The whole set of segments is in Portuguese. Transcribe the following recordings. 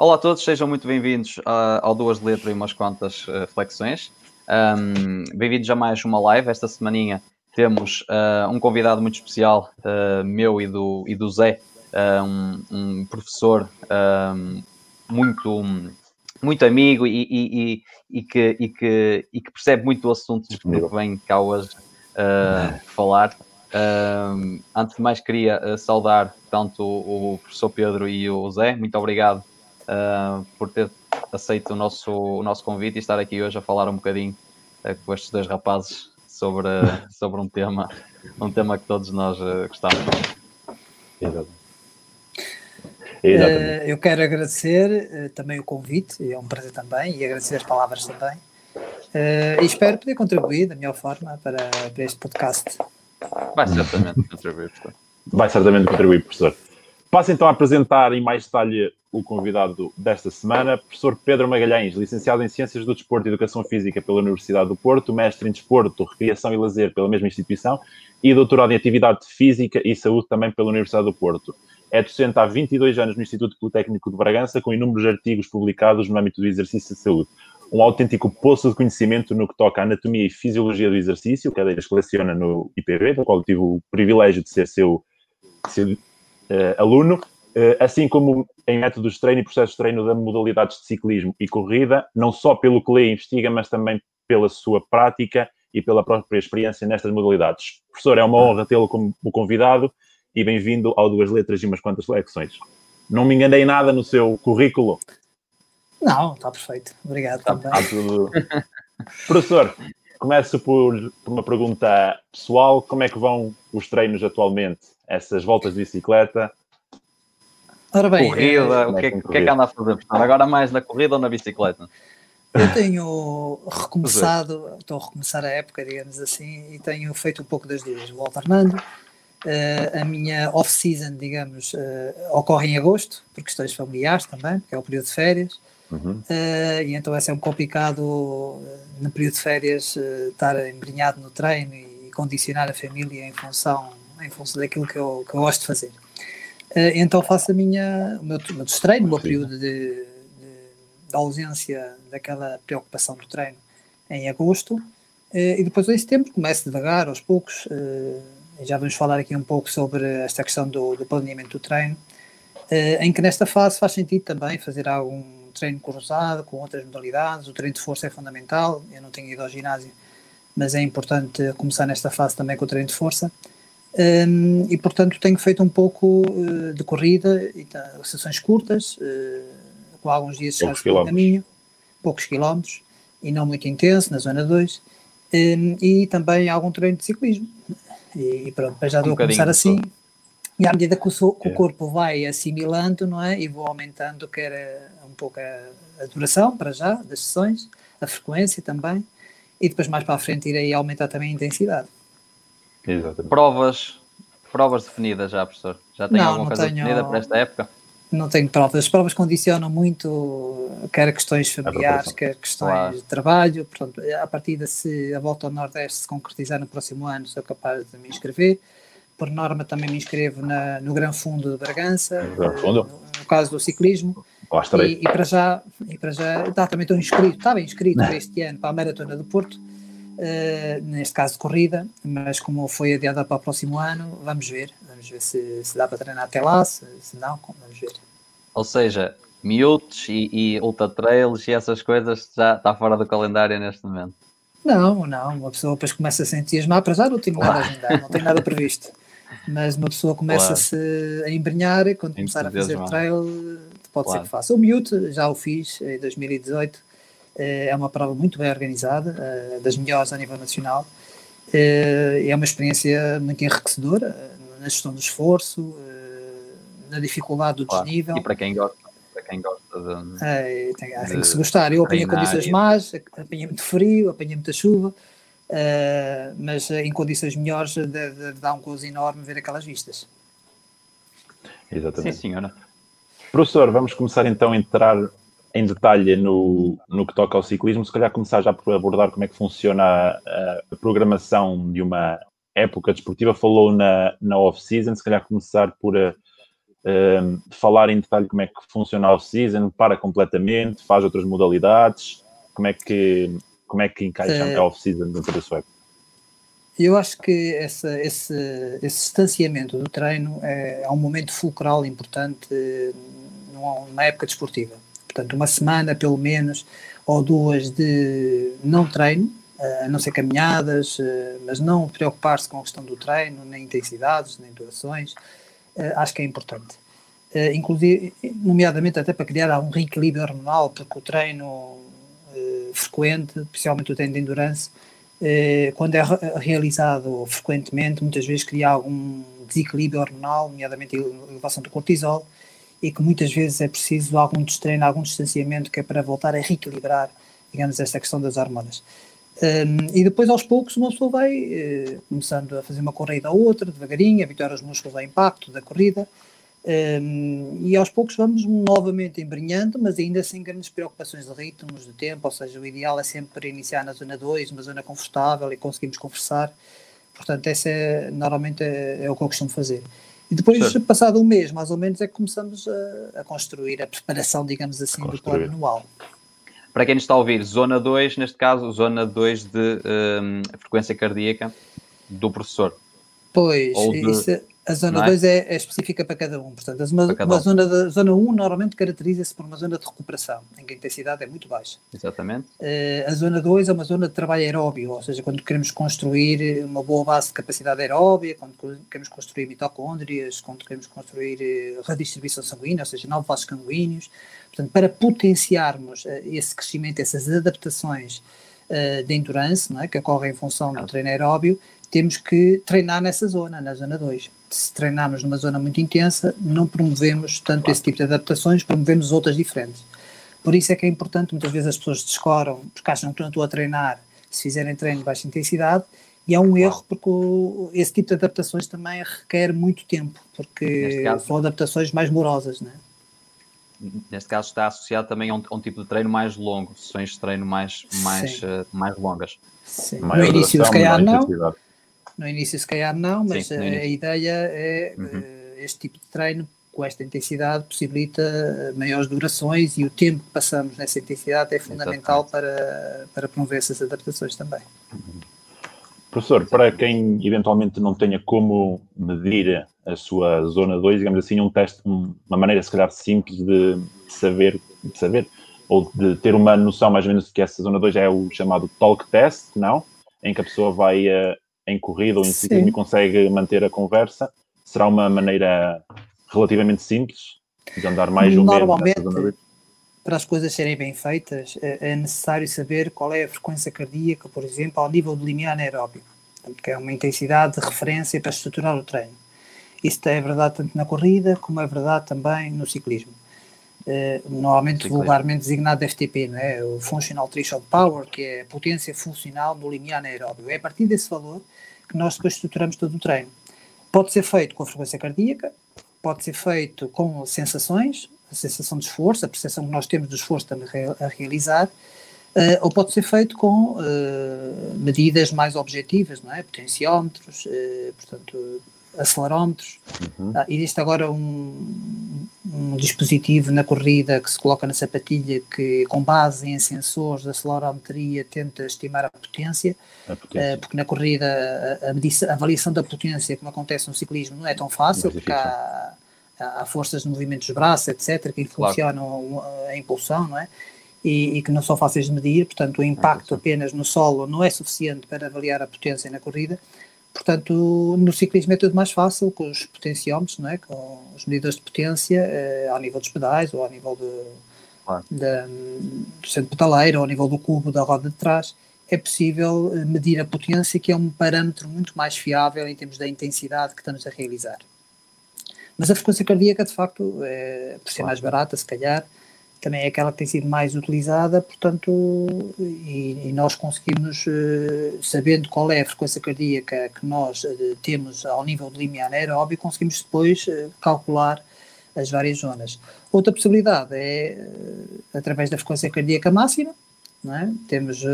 Olá a todos, sejam muito bem-vindos ao Duas Letras e umas quantas uh, flexões. Um, bem-vindos a mais uma live. Esta semaninha temos uh, um convidado muito especial, uh, meu e do, e do Zé, um, um, professor muito, muito amigo e, e, e, que, e, que, e que percebe muito do assunto que vem cá hoje falar. antes de mais, queria saudar tanto o, o professor Pedro e o Zé. Muito obrigado uh, por ter aceito o nosso, o nosso convite e estar aqui hoje a falar um bocadinho uh, com estes dois rapazes sobre, sobre um tema, um tema que todos nós uh, gostamos. Exato. Uh, eu quero agradecer uh, também o convite, é um prazer também, e agradecer as palavras também. Uh, e espero poder contribuir da melhor forma para, para este podcast. Vai certamente contribuir, professor. Vai certamente contribuir, professor. Passo então a apresentar em mais detalhe o convidado desta semana, professor Pedro Magalhães, licenciado em Ciências do Desporto e Educação Física pela Universidade do Porto, mestre em Desporto, Recreação e Lazer pela mesma instituição e doutorado em Atividade Física e Saúde também pela Universidade do Porto. É docente há 22 anos no Instituto Politécnico de Bragança, com inúmeros artigos publicados no âmbito do exercício de saúde. Um autêntico poço de conhecimento no que toca à anatomia e fisiologia do exercício, cadeiras que leciona no IPB, do qual tive o privilégio de ser seu, aluno, eh, assim como em métodos de treino e processos de treino da modalidades de ciclismo e corrida, não só pelo que lê e investiga, mas também pela sua prática e pela própria experiência nestas modalidades. Professor, é uma honra tê-lo como convidado e bem-vindo ao Duas Letras e umas quantas flexões. Não me enganei nada no seu currículo? Não, está perfeito. Obrigado está. Está tudo... Professor, começo por, por uma pergunta pessoal. Como é que vão os treinos atualmente? Essas voltas de bicicleta, Ora bem, corrida, é, o, que é, que é que anda a fazer? Agora mais na corrida ou na bicicleta? Eu tenho recomeçado, estou a recomeçar a época, digamos assim, e tenho feito um pouco das duas. Vou alternando. Uh, a minha off-season, digamos, uh, ocorre em agosto, por questões familiares também, porque é o período de férias. Uhum. Uh, e então é sempre complicado, no período de férias, estar embrenhado no treino e condicionar a família em função, em função daquilo que eu, que eu gosto de fazer. Uh, então faço a minha, o meu, o meu treino, o meu período de, de, de, ausência daquela preocupação do treino em agosto, uh, e depois em setembro começo devagar, aos poucos, uh, já vamos falar aqui um pouco sobre esta questão do, do planeamento do treino, em que nesta fase faz sentido também fazer algum treino cruzado com outras modalidades, o treino de força é fundamental, eu não tenho ido ao ginásio, mas é importante começar nesta fase também com o treino de força, um, e portanto tenho feito um pouco uh, de corrida, e tá, sessões curtas, uh, com alguns dias chegados pelo caminho, poucos quilómetros, e não muito intenso, na zona 2, um, e também algum treino de ciclismo. E, e pronto, já estou um a começar assim, e à medida que o, que o, é. corpo vai assimilando, não é? E vou aumentando, quer um pouco a, a duração, para já, das sessões, a frequência também, e depois mais para a frente irei aumentar também a intensidade. Exatamente. Provas, provas definidas já, professor? Já tem não, alguma não coisa tenho, definida para esta época? Não tenho provas. As provas condicionam muito, quer questões familiares, quer questões claro. de trabalho. Portanto, a partir de se a volta ao Nordeste se concretizar no próximo ano, sou capaz de me inscrever. Por norma, também me inscrevo na, no Gran Fundo de Bragança, Fundo. No, no, caso do ciclismo. E, e, para já, e para já tá, também estou inscrito, estava inscrito para este ano para a Maratona do Porto uh, neste caso de corrida, mas como foi adiada para o próximo ano, vamos ver, vamos ver se, se dá para treinar até lá, se, se não, vamos ver. Ou seja, miúdos e, e ultra trails e essas coisas já está fora do calendário neste momento. Não, não, uma pessoa depois começa a se entusiasmar, para já não tenho nada a agendar, não tenho nada previsto. Mas uma pessoa começa-se claro. a embrenhar e quando começar a fazer trail, pode claro. ser que faça. O miúdo já o fiz em 2018 é uma prova muito bem organizada, eh, das melhores a nível nacional. Eh, é uma experiência muito enriquecedora eh, na gestão do esforço, na dificuldade do claro. desnível. E para quem gosta, para quem gosta de. É, tem, de tem que se gostar. Eu apanhei condições e... más, apanhei muito frio, apanhei muita chuva, mas em condições melhores dar um gozo enorme ver aquelas vistas. Exatamente. Sim, senhora. Professor, vamos começar então a entrar em detalhe no, no que toca ao ciclismo, se calhar começar já por abordar como é que funciona a, a programação de uma época desportiva. Falou na, na off-season, se calhar começar por, Uh, falar em detalhe como é que funciona a off-season, para completamente, faz outras modalidades, como é que, como é que encaixa uh, a off-season dentro da sua época? Eu acho que essa, esse, esse distanciamento do treino é, é um momento fulcral importante numa época desportiva. Portanto, uma semana pelo menos ou duas de não treino, a não ser caminhadas, mas não preocupar-se com a questão do treino, nem intensidades, nem durações, acho que é importante. Inclusive, nomeadamente até para criar um reequilíbrio hormonal, porque o treino frequente, especialmente o treino de endurance, quando é realizado frequentemente, muitas vezes cria algum desequilíbrio hormonal, nomeadamente elevação do cortisol, e que muitas vezes é preciso algum treino, algum distanciamento que é para voltar a reequilibrar, digamos, esta questão das hormonas. Um, e depois, aos poucos, uma pessoa vai uh, começando a fazer uma corrida ou outra, devagarinho, habituar os músculos ao impacto da corrida, um, e aos poucos vamos novamente embrenhando, mas ainda sem grandes preocupações de ritmos, de tempo, ou seja, o ideal é sempre iniciar na zona 2, uma zona confortável e conseguimos conversar. Portanto, essa é, normalmente é, é o que eu costumo fazer. E depois, certo. passado um mês, mais ou menos, é que começamos a, a construir a preparação, digamos assim, do plano anual. Para quem nos está a ouvir, zona 2, neste caso, zona 2 de um, frequência cardíaca do professor. Pois, de... isso, é a zona 2 é? é? é? específica para cada um. Portanto, uma, uma um. zona, da, zona 1 um normalmente caracteriza-se por uma zona de recuperação, em que a intensidade é muito baixa. Exatamente. Uh, a zona 2 é uma zona de trabalho aeróbio, ou seja, quando queremos construir uma boa base de capacidade aeróbia, quando queremos construir mitocôndrias, quando queremos construir uh, redistribuição sanguínea, ou seja, novos vasos sanguíneos. Portanto, para potenciarmos uh, esse crescimento, essas adaptações de endurance, é, que ocorrem em função do treino aeróbio, temos que treinar nessa zona, na zona 2 se treinarmos numa zona muito intensa, não promovemos tanto esse tipo de adaptações, promovemos outras diferentes. Por isso é que é importante, muitas vezes as pessoas descoram, porque acham que não estou a treinar, se fizerem treino de baixa intensidade, e é um erro porque o, esse tipo de adaptações também requer muito tempo, porque caso, são adaptações mais morosas, né? Neste caso está associado também a um, a um, tipo de treino mais longo, sessões de treino mais, mais, uh, mais longas. Sim. No início, se calhar, não. No início, se calhar, não, mas Sim, a, ideia é uhum. uh, este tipo de treino com esta intensidade possibilita eh, maiores durações e o tempo que passamos nessa intensidade é fundamental para, para promover essas adaptações também. Uhum. Professor, para quem eventualmente não tenha como medir a sua zona 2, digamos assim, um teste, uma maneira se calhar simples de saber, de saber ou de ter uma noção mais ou menos de que essa zona 2 é o chamado talk test, não? Em que a pessoa vai uh, em corrida ou em ciclismo e consegue manter a conversa, será uma maneira relativamente simples de andar mais ou menos para as coisas serem bem feitas, é, é necessário saber qual é a frequência cardíaca, por exemplo, ao nível do limiar anaeróbico, que é uma intensidade de referência para estruturar o treino. Isso é verdade tanto na corrida como é verdade também no ciclismo. Uh, normalmente Ciclismo. vulgarmente designado FTP, não é? o Functional Threshold Power, que é a potência funcional do limiar anaeróbio. É a partir desse valor que nós depois estruturamos todo o treino. Pode ser feito com a frequência cardíaca, pode ser feito com sensações, a sensação de esforço, a percepção que nós temos do esforço a realizar, uh, ou pode ser feito com uh, medidas mais objetivas, não é? Potenciómetros, uh, portanto, acelerómetros. Uhum. Ah, existe agora um, um, dispositivo na corrida que se coloca na sapatilha que, com base em sensores de acelerometria, tenta estimar a potência, a potência. Uh, porque na corrida a, a, a, avaliação da potência, como acontece no ciclismo, não é tão fácil, porque há, há, forças de movimentos dos braços, etc., que influenciam claro. a impulsão, não é? E, e, que não são fáceis de medir, portanto o impacto apenas no solo não é suficiente para avaliar a potência na corrida, Portanto, no ciclismo é tudo mais fácil com os potenciómetros, não é? com os medidores de potência eh, ao nível dos pedais ou ao nível de, claro. de, do centro pedaleiro ou ao nível do cubo da roda de trás. É possível eh, medir a potência, que é um parâmetro muito mais fiável em termos da intensidade que estamos a realizar. Mas a frequência cardíaca, de facto, é, por ser mais barata, se calhar, também é aquela que tem sido mais utilizada, portanto, e, e nós conseguimos, uh, sabendo qual é a frequência cardíaca que nós uh, temos ao nível do limiar aeróbio, conseguimos depois uh, calcular as várias zonas. Outra possibilidade é através da frequência cardíaca máxima, é? temos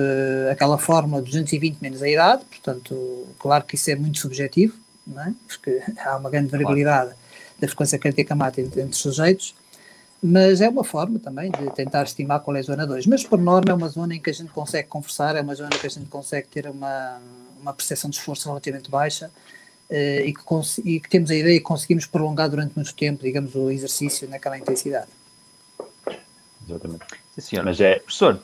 aquela fórmula 220 menos a idade, portanto, claro que isso é muito subjetivo, é? porque há uma grande variabilidade. Claro da frequência cardíaca mata entre, entre sujeitos, mas é uma forma também de tentar estimar qual é a zona 2. Mas por norma é uma zona em que a gente consegue conversar, é uma zona que a gente consegue ter uma, uma percepção de esforço relativamente baixa uh, e, que e, que temos a ideia que conseguimos prolongar durante muito tempo, digamos, o exercício naquela intensidade. Exatamente. Sim, senhor. Mas é... Professor,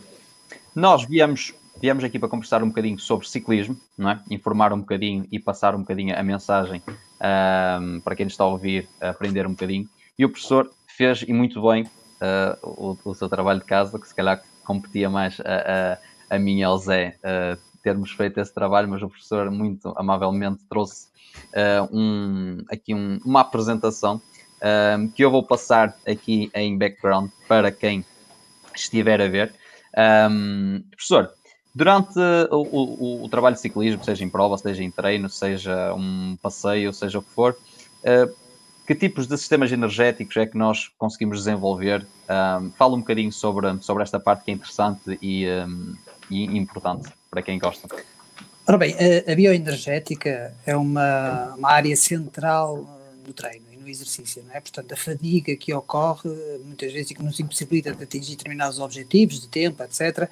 nós viemos, viemos aqui para conversar um bocadinho sobre ciclismo, não é? informar um bocadinho e passar um bocadinho a mensagem um, para quem nos está a ouvir, aprender um bocadinho. E o professor fez, e muito bem, uh, o, o, seu trabalho de casa, que se calhar competia mais a, a, a mim e ao Zé uh, termos feito esse trabalho, mas o professor muito amavelmente trouxe uh, um, aqui um, uma apresentação que eu vou passar aqui em background para quem estiver a ver. Um, professor, durante o, o, o, trabalho de ciclismo, seja em prova, seja em treino, seja um passeio, seja o que for, uh, que tipos de sistemas energéticos é que nós conseguimos desenvolver? Um, fala um bocadinho sobre, sobre esta parte que é interessante e, um, e importante para quem gosta. Ora bem, a, a bioenergética é uma, uma área central do treino e no exercício, não é? Portanto, a fadiga que ocorre muitas vezes e que nos impossibilita de atingir determinados objetivos de tempo, etc.,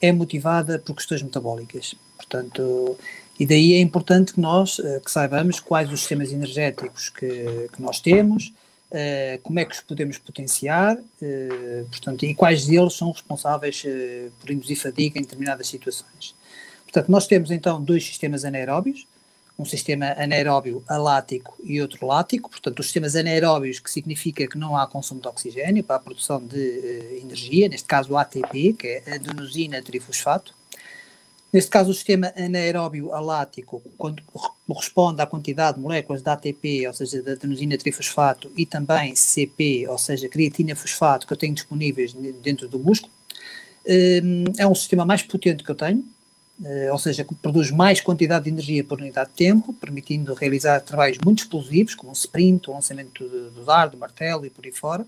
é motivada por questões metabólicas. Portanto, e daí é importante que nós uh, que saibamos quais os sistemas energéticos que, que nós temos, uh, como é que os podemos potenciar, uh, portanto, e quais deles são responsáveis por induzir fadiga em determinadas situações. Portanto, nós temos então dois sistemas anaeróbios, um sistema anaeróbio alático e outro lático, portanto, os sistemas anaeróbios que significa que não há consumo de oxigênio para a produção de energia, neste caso o ATP, que é adenosina trifosfato, Neste caso, o sistema anaeróbio alático quando corresponde à quantidade de moléculas de ATP, ou seja, da adenosina trifosfato, e também CP, ou seja, creatina fosfato, que eu tenho disponíveis dentro do músculo. Hum, é um sistema mais potente que eu tenho, eh, ou seja, que produz mais quantidade de energia por unidade de tempo, permitindo realizar trabalhos muito explosivos, como um sprint, o lançamento do dardo, do martelo e por aí fora.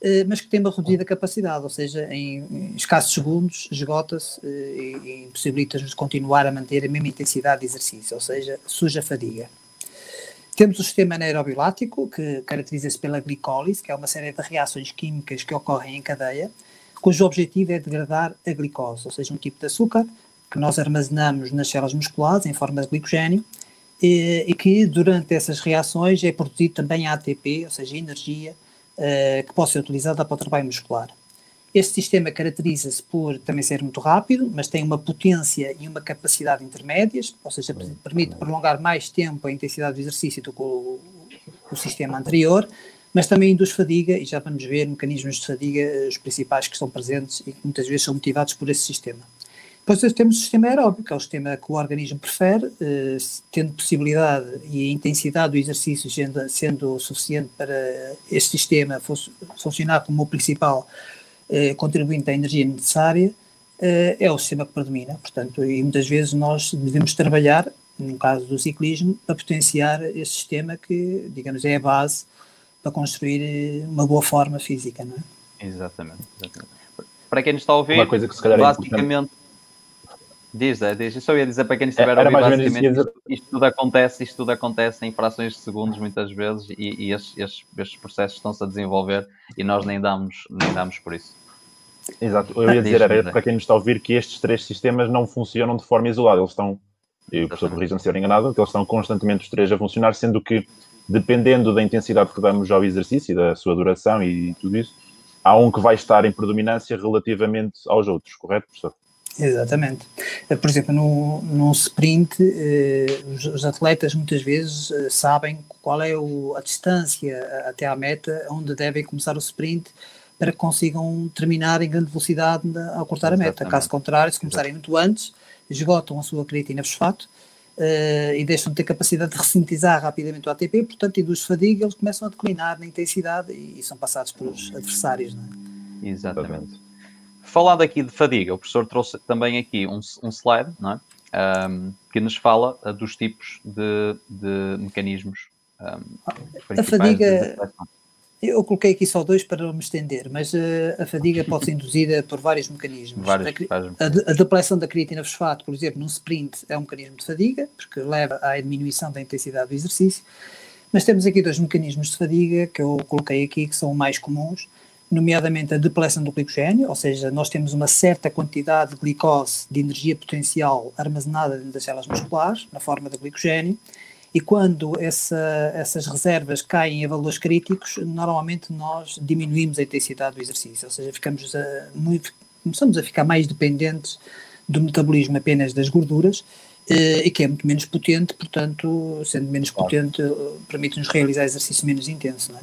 Eh, mas que tem uma reduzida capacidade, ou seja, em escassos segundos esgota-se eh, e impossibilita-nos de continuar a manter a mesma intensidade de exercício, ou seja, suja fadiga. Temos o sistema anaeróbio lático, que caracteriza-se pela glicólise, que é uma série de reações químicas que ocorrem em cadeia, cujo objetivo é degradar a glicose, ou seja, um tipo de açúcar que nós armazenamos nas células musculares em forma de glicogênio e, e que durante essas reações é produzido também ATP, ou seja, energia, uh, que possa ser utilizada para o trabalho muscular. Este sistema caracteriza-se por também ser muito rápido, mas tem uma potência e uma capacidade intermédias, ou seja, permite prolongar mais tempo a intensidade do exercício do que o, o sistema anterior, mas também induz fadiga, e já vamos ver mecanismos de fadiga, eh, os principais que estão presentes e que muitas vezes são motivados por esse sistema. Depois temos o sistema aeróbico, que é o sistema que o organismo prefere, eh, tendo possibilidade e a intensidade do exercício sendo, sendo suficiente para este sistema funcionar como o principal eh, contribuinte à energia necessária, eh, é o sistema que predomina. Portanto, e muitas vezes nós devemos trabalhar, no caso do ciclismo, para potenciar esse sistema que, digamos, é a base para construir uma boa forma física, não é? Exatamente. exatamente. Para quem nos está a ouvir, Uma coisa que se calhar é basicamente Diz, é, diz. Eu só ia dizer para quem estiver a ouvir, basicamente, isto, isto, tudo acontece, isto tudo acontece em frações de segundos, muitas vezes, e, e estes, estes, estes, processos estão-se a desenvolver e nós nem damos, nem damos por isso. Exato, eu ia dizer, era para quem nos está a ouvir, que estes três sistemas não funcionam de forma isolada, eles estão, e o professor corrija-me se estiver enganado, que eles estão constantemente os três a funcionar, sendo que, dependendo da intensidade que damos ao exercício, da sua duração e tudo isso, há um que vai estar em predominância relativamente aos outros, correto, professor? Exatamente. Eh, por exemplo, no, num sprint, eh, os, os, atletas muitas vezes eh, sabem qual é o, a distância até à meta onde devem começar o sprint para que consigam terminar em grande velocidade ao cortar Exatamente. a meta. Caso contrário, se começarem muito antes, esgotam a sua creatina fosfato uh, e deixam de ter capacidade de ressintetizar rapidamente o ATP, portanto, induz fadiga, eles começam a declinar na intensidade e, e são passados pelos adversários. Não é? Exatamente. Falando aqui de fadiga, o professor trouxe também aqui um, um slide não é? Um, que nos fala uh, dos tipos de, de mecanismos. Um, a fadiga, eu coloquei aqui só dois para me estender, mas uh, a fadiga pode ser induzida por vários mecanismos. Vários, a, a, a, depressão da creatina fosfato, por exemplo, num sprint é um mecanismo de fadiga, porque leva à diminuição da intensidade do exercício Mas temos aqui dois mecanismos de fadiga que eu coloquei aqui que são mais comuns, nomeadamente a depleção do glicogênio, ou seja, nós temos uma certa quantidade de glicose, de energia potencial armazenada dentro das células musculares, na forma de glicogênio, e quando essa, essas reservas caem a valores críticos, normalmente nós diminuímos a intensidade do exercício, ou seja, ficamos a, muito, começamos a ficar mais dependentes do metabolismo apenas das gorduras, eh, e que é muito menos potente, portanto, sendo menos claro. potente, permite-nos realizar exercício menos intenso. Não é?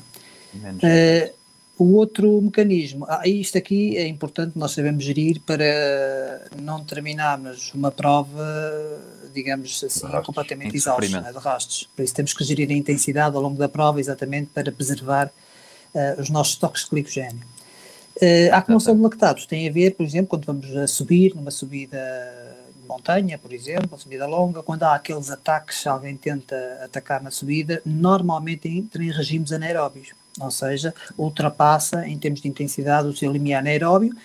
Menos uh, o outro mecanismo, ah, isto aqui é importante, nós sabemos gerir para não terminarmos uma prova, digamos assim, completamente exausta, é? de rastros. Por isso temos que gerir a intensidade ao longo da prova, exatamente para preservar uh, os nossos estoques de glicogênio. Uh, a acumulação de lactatos tem a ver, por exemplo, quando vamos a subir, numa subida de montanha, por exemplo, uma subida longa, quando há aqueles ataques, alguém tenta atacar na subida, normalmente entra em regimes anaeróbios ou seja, ultrapassa em termos de intensidade o seu limiar anaeróbio,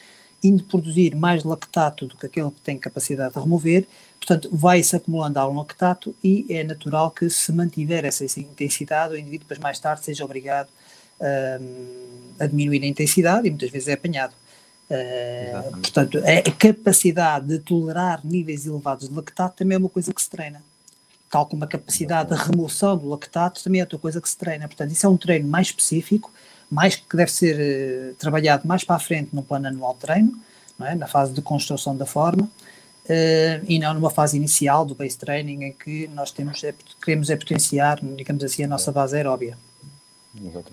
indo produzir mais lactato do que aquele que tem capacidade de remover, portanto, vai-se acumulando algum lactato e é natural que, se mantiver essa intensidade, o indivíduo depois mais tarde seja obrigado um, a diminuir a intensidade e muitas vezes é apanhado. Uh, portanto, a capacidade de tolerar níveis elevados de lactato também é uma coisa que se treina tal como a capacidade de remoção do lactato, também é outra coisa que se treina. Portanto, isso é um treino mais específico, mais que deve ser uh, trabalhado mais para a frente no plano anual de treino, é? na fase de construção da forma, uh, e não numa fase inicial do base training, em que nós temos, é, queremos é potenciar, digamos assim, a nossa base aeróbia.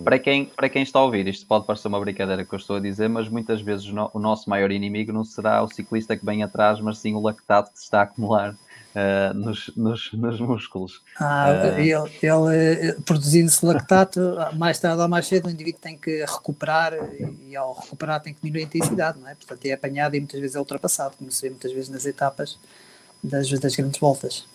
Para quem, para quem está a ouvir, isto pode parecer uma brincadeira que eu estou a dizer, mas muitas vezes no, o nosso maior inimigo não será o ciclista que vem atrás, mas sim o lactato que se está a acumular uh, nos, nos, nos, músculos. Ah, uh, ele, ele eh, produzindo-se lactato, mais tarde ou mais cedo o indivíduo tem que recuperar e, ao recuperar tem que diminuir a intensidade, não é? Portanto, é apanhado e muitas vezes é ultrapassado, como se vê muitas vezes nas etapas das, das grandes voltas.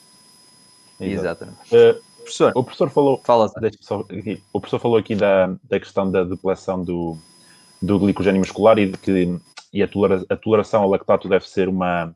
Exatamente. Uh, professor, o professor falou, Fala aqui, o professor falou aqui da, da questão da depleção do, do glicogênio muscular e de que e a, tolera, a toleração ao lactato deve ser uma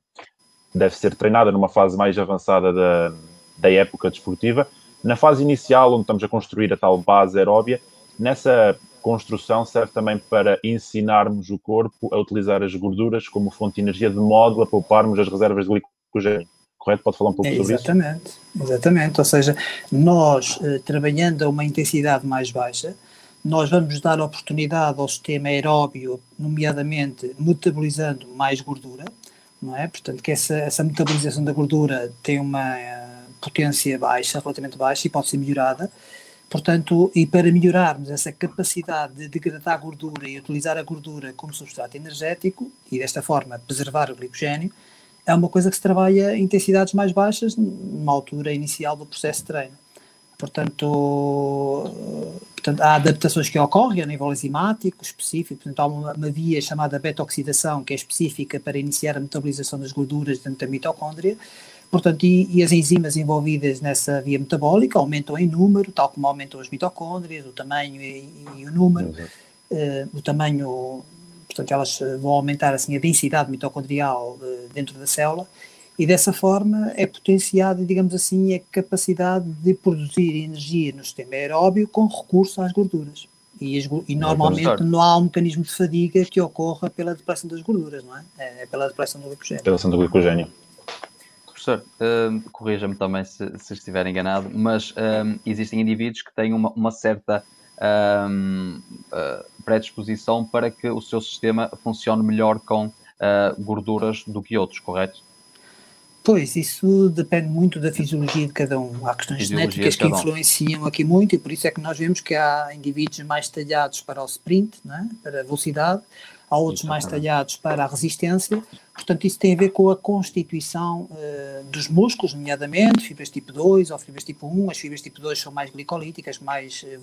deve ser treinada numa fase mais avançada da, da época desportiva. Na fase inicial, onde estamos a construir a tal base aeróbia, nessa construção serve também para ensinarmos o corpo a utilizar as gorduras como fonte de energia, de modo a pouparmos as reservas de glicogênio. Correto? Pode falar um pouco é, sobre exatamente, isso? Exatamente, exatamente. Ou seja, nós, eh, trabalhando a uma intensidade mais baixa, nós vamos dar oportunidade ao sistema aeróbio, nomeadamente metabolizando mais gordura, não é? Portanto, que essa, essa metabolização da gordura tem uma uh, potência baixa, relativamente baixa, e pode ser melhorada. Portanto, e para melhorarmos essa capacidade de degradar a gordura e utilizar a gordura como substrato energético, e desta forma preservar o glicogênio, é uma coisa que se trabalha em intensidades mais baixas, numa altura inicial do processo de treino. Portanto, portanto, há adaptações que ocorrem a nível enzimático específico, portanto, há uma, uma via chamada beta-oxidação que é específica para iniciar a metabolização das gorduras dentro da mitocôndria, portanto, e, e, as enzimas envolvidas nessa via metabólica aumentam em número, tal como aumentam as mitocôndrias, o tamanho e, e o número, uh, o tamanho, portanto, elas vão aumentar assim a densidade mitocondrial uh, dentro da célula, e dessa forma é potenciada, digamos assim, a capacidade de produzir energia no sistema aeróbio com recurso às gorduras. E, as, e normalmente não há um mecanismo de fadiga que ocorra pela depressão das gorduras, não é? É, é pela depressão do glicogênio. Depressão do glicogênio. Professor, uh, corrija-me também se, se, estiver enganado, mas uh, existem indivíduos que têm uma, uma certa uh, predisposição para que o seu sistema funcione melhor com gorduras do que outros, correto? Pois, isso depende muito da fisiologia de cada um. Há questões genéticas que influenciam aqui muito e por isso é que nós vemos que há indivíduos mais talhados para o sprint, é? para a velocidade, há outros mais talhados para a resistência. Portanto, isso tem a ver com a constituição uh, dos músculos, nomeadamente fibras tipo 2 ou fibras tipo 1. As fibras tipo 2 são mais glicolíticas, mais uh,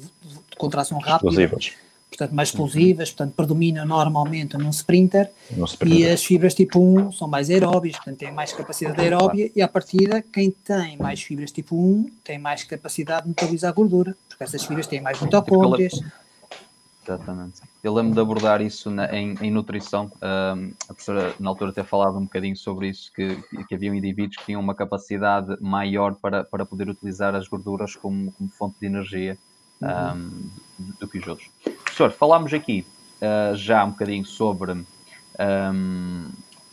de contração rápida. Explosivas portanto mais explosivas, portanto predominam normalmente num sprinter, sprinter, e as fibras tipo 1 são mais aeróbias, portanto têm mais capacidade aeróbia e à partida quem tem mais fibras tipo 1 tem mais capacidade de metabolizar gordura, porque essas fibras têm mais mitocôndrias. Exatamente. Eu lembro de abordar isso na, em, em, nutrição, um, a professora na altura ter falado um bocadinho sobre isso, que, que haviam indivíduos que tinham uma capacidade maior para, para poder utilizar as gorduras como, como fonte de energia um, uhum. do que os outros. Professor, falámos aqui uh, já um bocadinho sobre um,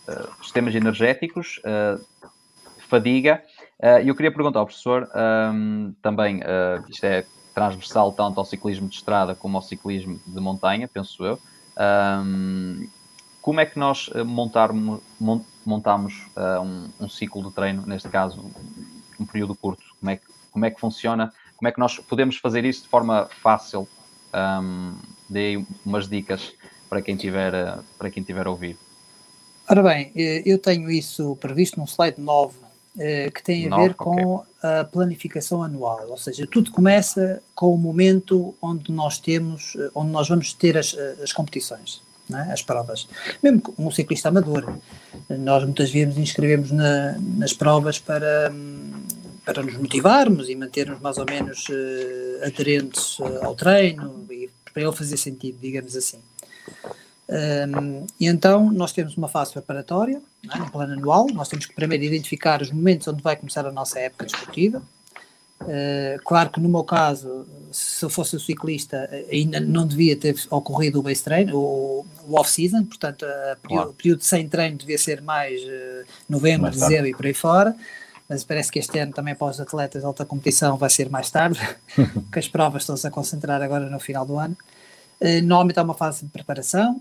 uh, sistemas energéticos, uh, fadiga, e eu queria perguntar ao professor também, isto é transversal tanto ao ciclismo de estrada como ao ciclismo de montanha, penso eu. Um, como é que nós eh, montarmos, montamos um, um, ciclo de treino, neste caso um período curto? Como é, que, como é que funciona? Como é que nós podemos fazer isso de forma fácil? Um, dei umas dicas para quem tiver, eh, para quem tiver a ouvir. Ora bem, eu tenho isso previsto num slide 9 eh, que tem a ver com a planificação anual, ou seja, tudo começa com o momento onde nós temos, eh, onde nós vamos ter as, eh, as competições, é? as provas. Mesmo um ciclista amador, nós muitas vezes inscrevemos na, nas provas para, para nos motivarmos e mantermos mais ou menos uh, aderentes uh, ao treino e para ele fazer sentido, digamos assim. Um, e então nós temos uma fase preparatória, é? um plano anual, nós temos que primeiro identificar os momentos onde vai começar a nossa época desportiva. Uh, claro que no meu caso, se eu fosse ciclista, ainda não devia ter ocorrido o base train, o, o off-season, portanto, o período, período, sem treino devia ser mais uh, novembro, mais dezembro e por aí fora, mas parece que este ano também para os atletas de alta competição vai ser mais tarde, porque as provas estão-se a concentrar agora no final do ano. Uh, normalmente há uma fase de preparação,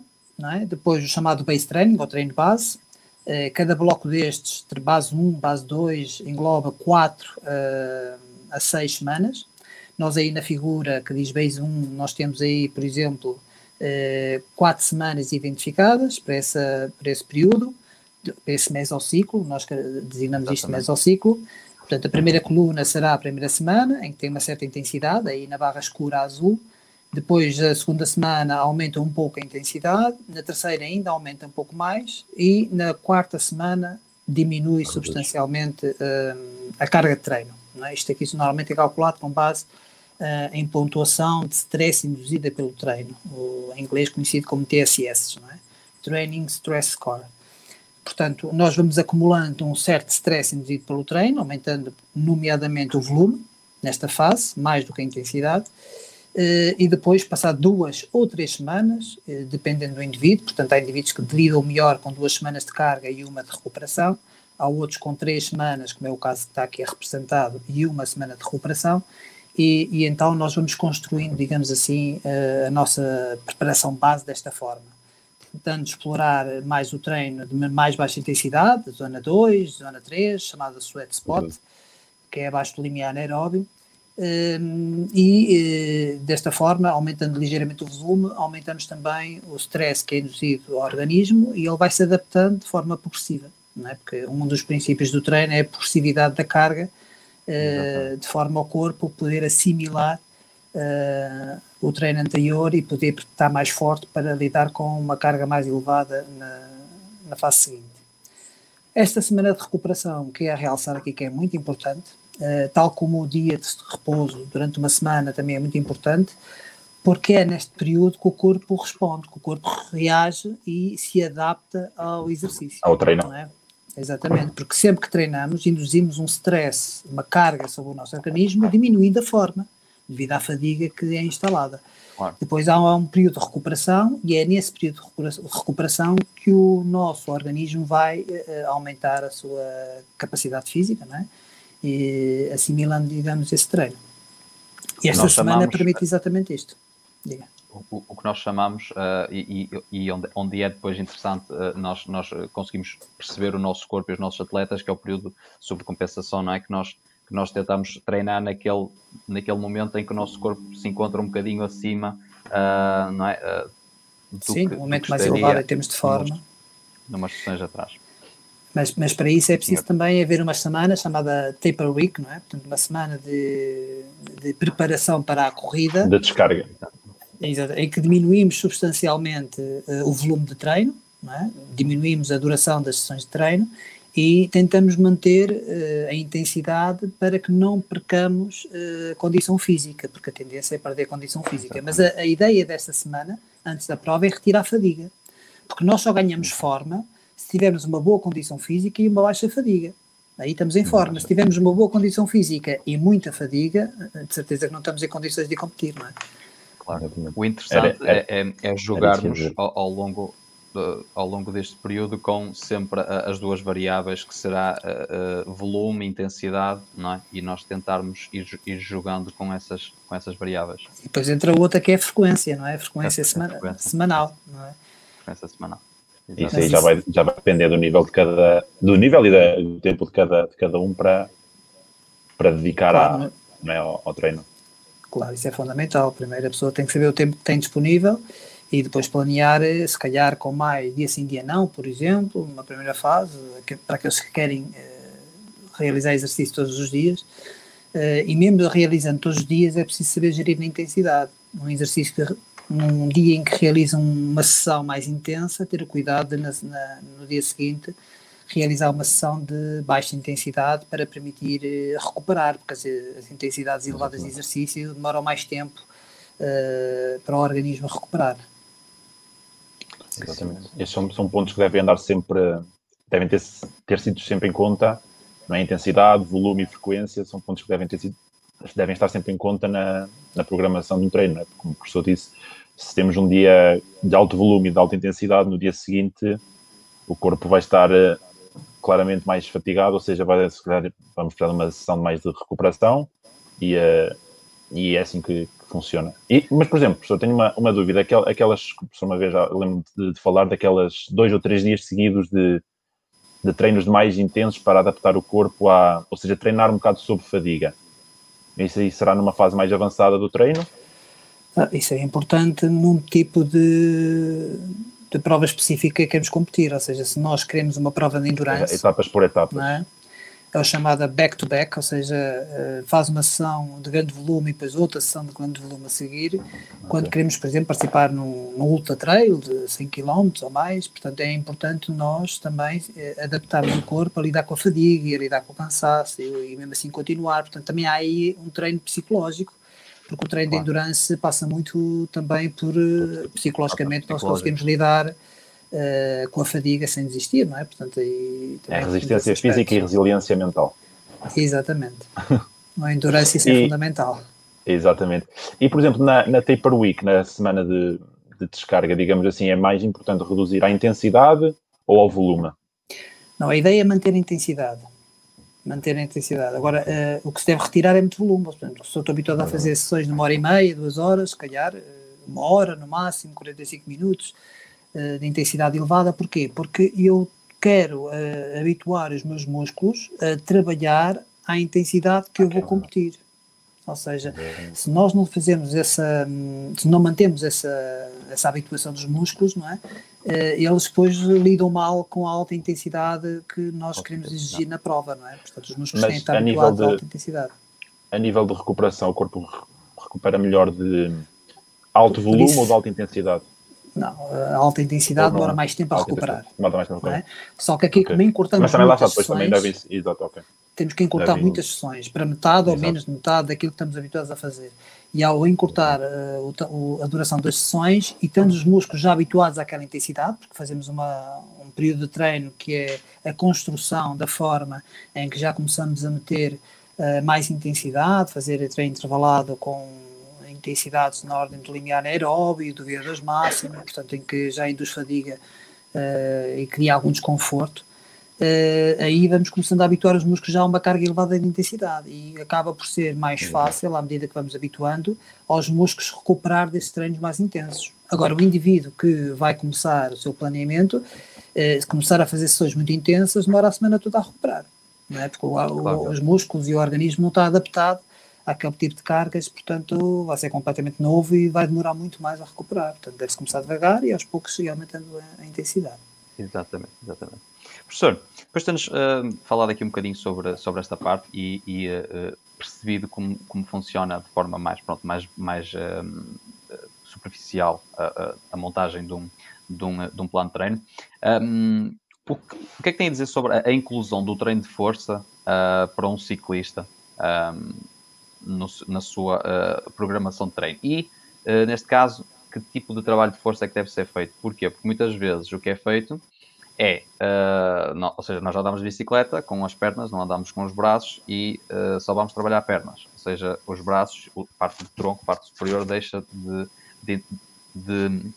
é? depois o chamado base training, ou treino base. Uh, cada bloco destes, base 1, base 2, engloba 4 uh, eh, a 6 semanas. Nós aí na figura que diz base 1, nós temos aí, por exemplo, uh, 4 semanas identificadas para, essa, para esse período, esse mesociclo, nós designamos Exatamente. isto mesociclo. Portanto, a primeira coluna será a primeira semana, em que tem uma certa intensidade, aí na barra escura azul, depois, a segunda semana, aumenta um pouco a intensidade, na terceira, ainda aumenta um pouco mais, e na quarta semana, diminui substancialmente uh, a carga de treino. É? Isto aqui normalmente é calculado com base uh, em pontuação de stress induzida pelo treino, em inglês conhecido como TSS, é? Training Stress Score. Portanto, nós vamos acumulando um certo stress induzido pelo treino, aumentando nomeadamente o volume nesta fase, mais do que a intensidade, Uh, e depois, passar duas ou três semanas, uh, dependendo do indivíduo, portanto, há indivíduos que lidam melhor com duas semanas de carga e uma de recuperação, há outros com três semanas, como é o caso que está aqui representado, e uma semana de recuperação, e, e então nós vamos construindo, digamos assim, uh, a nossa preparação base desta forma, tentando explorar mais o treino de mais baixa intensidade, zona 2, zona 3, chamada sweat spot, uhum. que é abaixo do limiar anaeróbio, e eh, desta forma, aumentando ligeiramente o volume, aumentamos também o stress que é induzido ao organismo e ele vai se adaptando de forma progressiva, não é? porque um dos princípios do treino é a progressividade da carga, uh, de forma ao corpo poder assimilar uh, o treino anterior e poder estar mais forte para lidar com uma carga mais elevada na, na fase seguinte. Esta semana de recuperação, que é a realçar aqui que é muito importante, uh, tal como o dia de repouso durante uma semana também é muito importante, porque é neste período que o corpo responde, que o corpo reage e se adapta ao exercício. Ao treino. É? Exatamente, porque sempre que treinamos induzimos um stress, uma carga sobre o nosso organismo, diminuindo a forma, devido à fadiga que é instalada. Claro. Depois há um período de recuperação e é nesse período de recuperação que o nosso organismo vai uh, aumentar a sua capacidade física, não é? e assimilando, digamos, esse treino. E esta semana chamamos, permite exatamente isto. Diga. O, o que nós chamamos, uh, e, e onde, onde, é depois interessante, uh, nós, nós conseguimos perceber o nosso corpo e os nossos atletas, que é o período de sobrecompensação, não é? Que nós, que nós tentamos treinar naquele, naquele momento em que o nosso corpo se encontra um bocadinho acima, uh, não é? Sim, que, um momento mais elevado em termos de forma. Numas sessões atrás. Mas, mas para isso é preciso também haver uma semana chamada Taper Week, não é? Portanto, uma semana de, de preparação para a corrida. De descarga. Exato, em que diminuímos substancialmente uh, o volume de treino, é? diminuímos a duração das sessões de treino e tentamos manter uh, a intensidade para que não percamos uh, condição física, porque a tendência é perder a condição física. Mas a, a, ideia desta semana, antes da prova, é retirar a fadiga, porque nós só ganhamos forma se tivermos uma boa condição física e uma baixa fadiga. Aí estamos em forma. Se tivermos uma boa condição física e muita fadiga, eh, de certeza que não estamos em condições de competir, não é? Claro. O interessante era, era, é, é jogarmos ao, ao longo ao longo deste período com sempre as duas variáveis que será uh, volume, intensidade, não é? E nós tentarmos ir, ir, jogando com essas, com essas variáveis. E depois entra outra que é a frequência, não é? A frequência, semana, frequência. semanal, não é? Frequência semanal. Isso aí já vai, já vai depender do nível de cada do nível e da, do tempo de cada, de cada um para, para dedicar claro, a, não é, ao, ao treino. Claro, isso é fundamental. Primeiro a pessoa tem que saber o tempo que tem disponível e depois planear, eh, se calhar com mais dia sim, dia não, por exemplo, numa primeira fase, para aqueles que querem eh, realizar exercício todos os dias. Eh, e mesmo realizando todos os dias, é preciso saber gerir a intensidade. Um exercício que, num dia em que realizam uma sessão mais intensa, ter cuidado de, na, na, no dia seguinte realizar uma sessão de baixa intensidade para permitir recuperar, porque as, as intensidades elevadas de exercício demoram mais tempo uh, para o organismo recuperar. Exatamente. Estes são, são pontos que devem andar sempre, devem ter, ter sido sempre em conta, não é? Intensidade, volume e frequência são pontos que devem ter sido, devem estar sempre em conta na, na programação de um treino, é? Como o professor disse, se temos um dia de alto volume e de alta intensidade, no dia seguinte o corpo vai estar eh, claramente mais fatigado, ou seja, vai, vamos precisar de uma sessão mais de recuperação e, uh, e é assim que, funciona. E, mas, por exemplo, professor, tenho uma, uma dúvida. Aquelas, professor, uma vez já lembro de, de, falar daquelas dois ou três dias seguidos de, de treinos mais intensos para adaptar o corpo a, ou seja, treinar um bocado sob fadiga. Isso aí será numa fase mais avançada do treino? Ah, isso é importante num tipo de, de prova específica que queremos competir, ou seja, se nós queremos uma prova de endurance. Etapas por etapas. É? É o chamada back-to-back, ou seja, eh, faz uma sessão de grande volume e depois outra sessão de grande volume a seguir, okay. quando queremos, por exemplo, participar num, num ultra trail de 100 km ou mais, portanto é importante nós também eh, adaptarmos o corpo a lidar com a fadiga e a lidar com o cansaço e, e mesmo assim continuar, portanto também há aí um treino psicológico, porque o treino claro. de endurance passa muito também por, eh, psicologicamente, nós conseguimos lidar uh, com a fadiga sem desistir, não é? Portanto, aí, é resistência física e resiliência mental. Exatamente. a endurance isso é e, fundamental. Exatamente. E, por exemplo, na, na Taper Week, na semana de, de descarga, digamos assim, é mais importante reduzir a intensidade ou ao volume? Não, a ideia é manter a intensidade. Manter a intensidade. Agora, uh, o que se deve retirar é muito volume. Portanto, se eu estou habituado a fazer sessões de uma hora e meia, duas horas, se calhar, eh, uma hora no máximo, 45 minutos, de intensidade elevada, porquê? Porque eu quero uh, habituar os meus músculos a trabalhar à intensidade que eu vou competir. Ou seja, se nós não fazemos essa, se não mantemos essa, essa habituação dos músculos, não é? Uh, eles depois lidam mal com a alta intensidade que nós queremos exigir na prova, não é? Portanto, os músculos Mas têm que estar habituados de, à alta intensidade. A nível de recuperação, o corpo recupera melhor de alto volume isso, ou de alta intensidade? Não, a alta intensidade demora mais tempo a recuperar. Demora mais tempo. É? Só que aqui, okay. como encurtamos Mas também lá está, depois também deve Exato, ok. Temos que encurtar deve... muitas sessões, para metade Exato. ou menos de metade daquilo que estamos habituados a fazer. E ao encurtar uh, o, a duração das sessões e tendo os músculos já habituados àquela intensidade, porque fazemos uma, um período de treino que é a construção da forma em que já começamos a meter uh, mais intensidade, fazer treino intervalado com intensidades na ordem do limiar aeróbio, do das máximas, portanto, em que já induz fadiga uh, e cria algum desconforto, uh, aí vamos começando a habituar os músculos já a uma carga elevada de intensidade e acaba por ser mais fácil, à medida que vamos habituando, aos músculos recuperar desses treinos mais intensos. Agora, o indivíduo que vai começar o seu planeamento, uh, começar a fazer sessões muito intensas, demora a semana toda a recuperar. Não é? Porque o, o, os músculos e o organismo não está adaptado àquele tipo de cargas, portanto vai ser completamente novo e vai demorar muito mais a recuperar. Portanto, deve-se começar devagar e aos poucos ir aumentando a, a intensidade. Exatamente, exatamente. Professor, depois temos uh, falado aqui um bocadinho sobre, sobre esta parte e, e uh, percebido como, como funciona de forma mais, pronto, mais, mais uh, superficial a, a, montagem de um, de, um, de um plano de treino. Um, o, que, o que é que tem a dizer sobre a, a inclusão do treino de força para um ciclista um, no, na sua uh, programação de treino? E, uh, neste caso, que tipo de trabalho de força é que deve ser feito? Porquê? Porque muitas vezes o que é feito é, não, ou seja, nós já andamos de bicicleta com as pernas, não andamos com os braços e só vamos trabalhar pernas. Ou seja, os braços, parte do tronco, parte superior, deixa de, de, de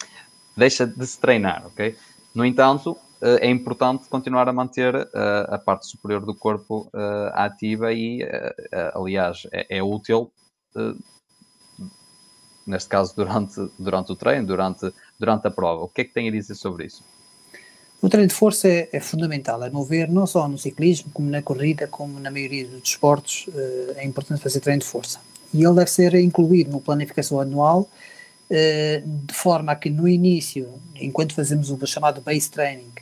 deixa de se treinar, ok? No entanto, eh, é importante continuar a manter eh, a parte superior do corpo eh, ativa e, aliás, é, é útil, neste caso, durante, durante o treino, durante, durante a prova. O que é que tem a dizer sobre isso? O treino de força é, é, fundamental, a meu ver, não só no ciclismo, como na corrida, como na maioria dos desportos, é importante fazer treino de força. E ele deve ser incluído no planificação anual eh, de forma a que no início, enquanto fazemos o chamado base training,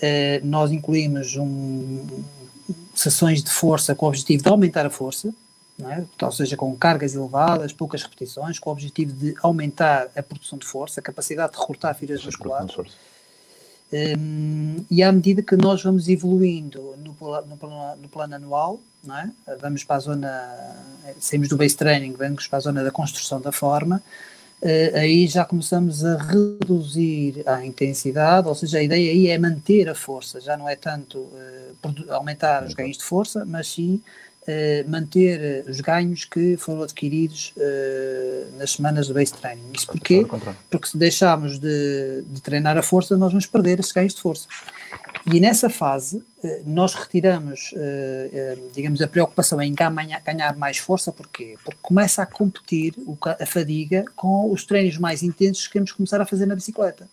eh, nós incluímos um, sessões de força com o objetivo de aumentar a força, é? ou seja, com cargas elevadas, poucas repetições, com o objetivo de aumentar a produção de força, a capacidade de recrutar fibras musculares. Um, e à medida que nós vamos evoluindo no, no, plano, no plano anual, é? vamos para a zona, saímos do base training, vamos para a zona da construção da forma, aí já começamos a reduzir a intensidade, ou seja, a ideia aí é manter a força, já não é tanto uh, aumentar os ganhos de força, mas sim manter os ganhos que foram adquiridos nas semanas do base training. Isso porquê? Porque se deixarmos de, de treinar a força, nós vamos perder esses ganhos de força. E nessa fase, eh, nós retiramos, eh, eh, digamos, a preocupação em ganhar mais força, porquê? Porque começa a competir a fadiga com os treinos mais intensos que queremos começar a fazer na bicicleta.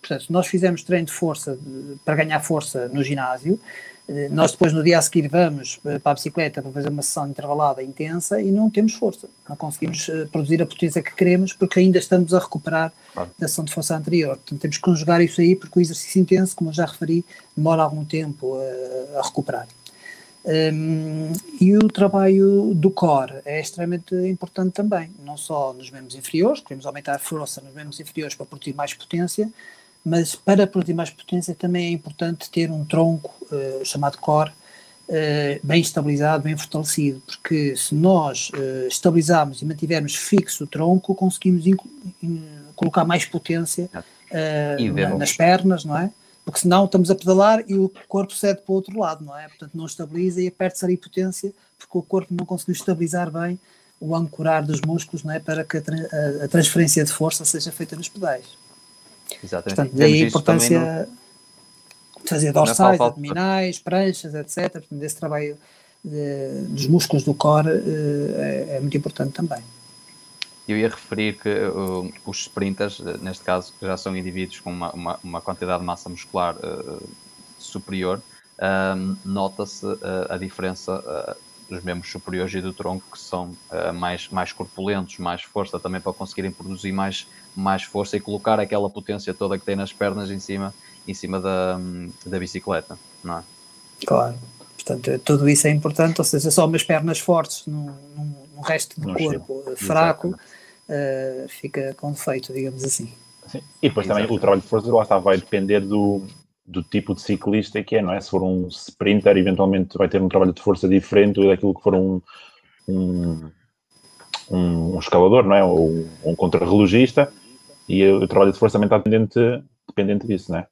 Portanto, se nós fizermos treino de força para ganhar força no ginásio, eh, nós depois no dia a seguir vamos eh, para a bicicleta para fazer uma sessão intervalada intensa e não temos força, não conseguimos eh, produzir a potência que queremos porque ainda estamos a recuperar claro. da sessão de força anterior. Portanto, temos que conjugar isso aí porque o exercício intenso, como eu já referi, demora algum tempo a, a recuperar. Um, e o trabalho do core é extremamente importante também, não só nos membros inferiores, queremos aumentar a força nos membros inferiores para produzir mais potência, mas para produzir mais potência também é importante ter um tronco uh, chamado core uh, bem estabilizado, bem fortalecido, porque se nós uh, estabilizarmos e mantivermos fixo o tronco, conseguimos colocar mais potência na, nas pernas, não é? Porque senão estamos a pedalar e o corpo cede para o outro lado, não é? Portanto, não estabiliza e perde-se ali potência porque o corpo não conseguiu estabilizar bem o ancorar dos músculos, não é? Para que a, a, a transferência de força seja feita nos pedais. Exatamente. Portanto, daí a importância de fazer dorsais, abdominais, pranchas, etc. Portanto, esse trabalho de, dos músculos do core uh, é, é, muito importante também. Eu ia referir que uh, os sprinters, neste caso, já são indivíduos com uma, uma, uma quantidade de massa muscular uh, superior, nota-se a diferença dos membros superiores e do tronco que são uh, mais, mais corpulentos, mais força também para conseguirem produzir mais, mais força e colocar aquela potência toda que tem nas pernas em cima, em cima da, da bicicleta, não é? Claro. Portanto, tudo isso é importante, ou seja, só umas pernas fortes no, no, no resto do corpo chega. fraco uh, fica com defeito, digamos assim. Sim. E depois Exatamente. também o trabalho de força lá está, vai depender do, do tipo de ciclista que é, não é? Se for um sprinter, eventualmente vai ter um trabalho de força diferente daquilo que for um, um, um, escalador, não é? Ou um contrarrelogista, e o trabalho de força também está dependente, dependente disso, não é?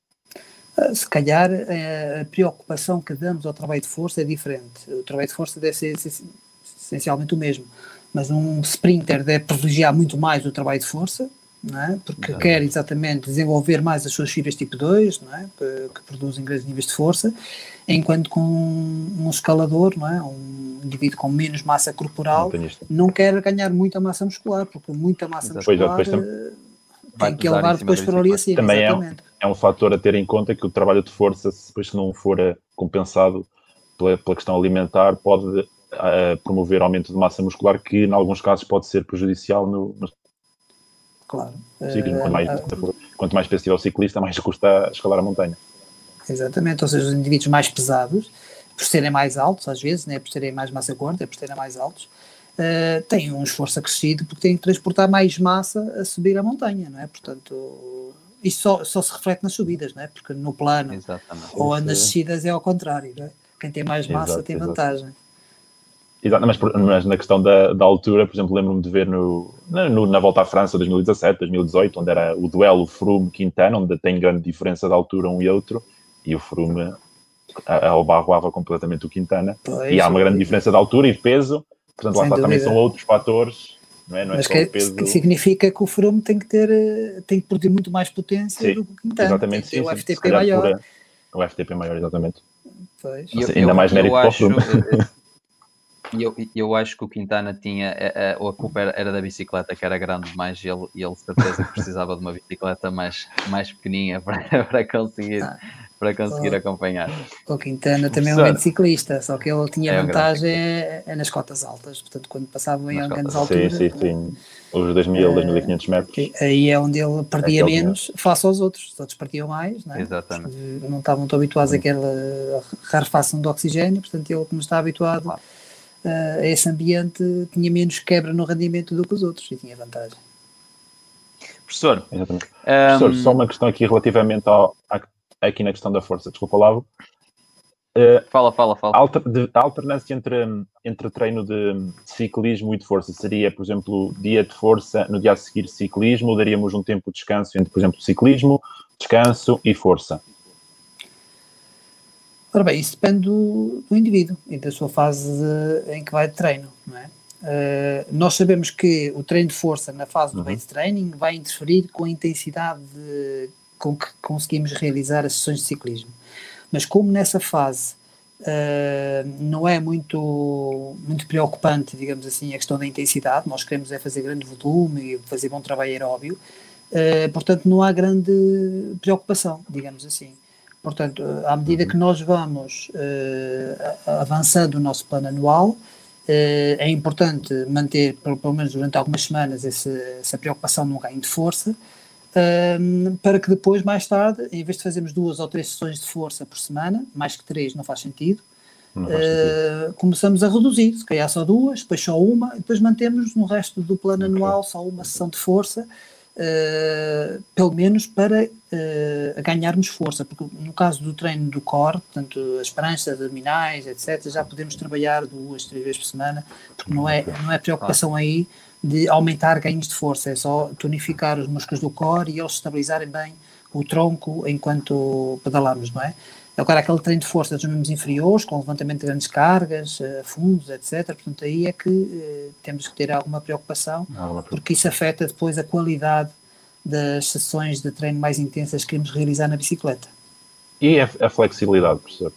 Ah, se calhar eh, a preocupação que damos ao trabalho de força é diferente. O trabalho de força deve ser essencialmente o mesmo, mas um sprinter deve privilegiar muito mais o trabalho de força, é? porque quer exatamente desenvolver mais as suas fibras tipo 2, é? que, que, produzem grandes níveis de força, enquanto com um escalador, não é? um indivíduo com menos massa corporal, não quer ganhar muita massa muscular, porque muita massa Exato. muscular depois, depois, eh, tem que elevar depois para ali acima. Também é um, é um fator a ter em conta que o trabalho de força, depois se não for eh, compensado pela, pela questão alimentar, pode uh, promover aumento de massa muscular que, em alguns casos, pode ser prejudicial no, no claro. Ciclismo, quanto, mais, uh, quanto mais peso tiver o ciclista, mais custa escalar a montanha. Exatamente, ou seja, os indivíduos mais pesados, por serem mais altos, às vezes, né, por terem mais massa gorda, por serem mais altos, uh, têm um esforço acrescido porque têm que transportar mais massa a subir a montanha, não é? Portanto, isto só, só se reflete nas subidas, não é? Porque no plano Exatamente. ou nas descidas é ao contrário, não é? Quem tem mais massa Exato, tem exato. vantagem. Exato, mas, na questão da, da altura, por exemplo, lembro-me de ver no, na, no- na volta à França 2017, 2018, onde era o duelo Froome-Quintana, onde tem grande diferença de altura um e outro, e o Froome a- abarroava completamente o Quintana. Pois, E há uma grande diferença de altura e de peso, portanto lá está, também são outros fatores, não é? Não é Mas só que, o peso. que significa que o Froome tem que ter, eh, tem que produzir muito mais potência Sim, do que o Quintana. Exatamente, tem sim, que ter sim. o FTP maior. por a- O FTP maior, exatamente. Pois. E- ainda mais mérito para o acho, Froome. Eh, eh, eu, eu acho que o Quintana tinha, eh, eh, ou a culpa era, era da bicicleta que era grande demais e ele, e ele de certeza que precisava de uma bicicleta mais, mais pequeninha para, para conseguir, Ah. para conseguir Oh. acompanhar. O Quintana também é um grande ciclista, só que ele tinha É um vantagem é, é nas cotas altas. Portanto, quando passava em grandes cotas. Sim, alturas, sim, sim. Os 2.000, Eh, 2.500 metros. aí é onde ele perdia Aquele menos face aos outros. Os outros partiam mais, não é? Exatamente. Não estavam tão habituados àquela rarefação de oxigênio, portanto, ele, como está habituado Claro. A esse ambiente, tinha menos quebra no rendimento do que os outros e tinha vantagem. Professor, ehm, Professor, só uma questão aqui relativamente ao, à- aqui na questão da força. Desculpa, Lavo. Eh, fala, fala, fala. a alter- de- a alternância entre, entre treino de ciclismo e de força seria, por exemplo, dia de força, no dia a seguir ciclismo, ou daríamos um tempo de descanso entre, por exemplo, ciclismo, descanso e força? Ora bem, isso depende do, do indivíduo e da sua fase de- em que vai de treino, não é? Eh, nós sabemos que o treino de força na fase do Uhum. weight training vai interferir com a intensidade de- com que conseguimos realizar as sessões de ciclismo. Mas como nessa fase eh, não é muito, muito preocupante, digamos assim, a questão da intensidade, nós queremos é fazer grande volume e fazer bom trabalho aeróbio, eh, portanto não há grande preocupação, digamos assim. Portanto, à medida que nós vamos a- avançando o nosso plano anual, eh, é importante manter, pelo, menos durante algumas semanas, esse, essa preocupação no ganho de força, ehm, para que depois, mais tarde, em vez de fazermos duas ou três sessões de força por semana, mais que três não faz sentido, Não faz sentido. eh, começamos a reduzir, se calhar só duas, depois só uma, e depois mantemos no resto do plano Ok. anual só uma sessão de força, eh, pelo menos para eh, ganharmos força, porque no caso do treino do core, portanto as pranchas, abdominais, etc., já podemos trabalhar duas, três vezes por semana, porque não é, não é preocupação aí de aumentar ganhos de força, é só tonificar os músculos do core e eles estabilizarem bem o tronco enquanto pedalamos, não é? Agora, aquele treino de força dos membros inferiores, com levantamento de grandes cargas, eh, fundos, etc., portanto, aí é que eh, temos que ter alguma preocupação, porque isso afeta depois a qualidade das sessões de treino mais intensas que queremos realizar na bicicleta. E a, a flexibilidade, professor?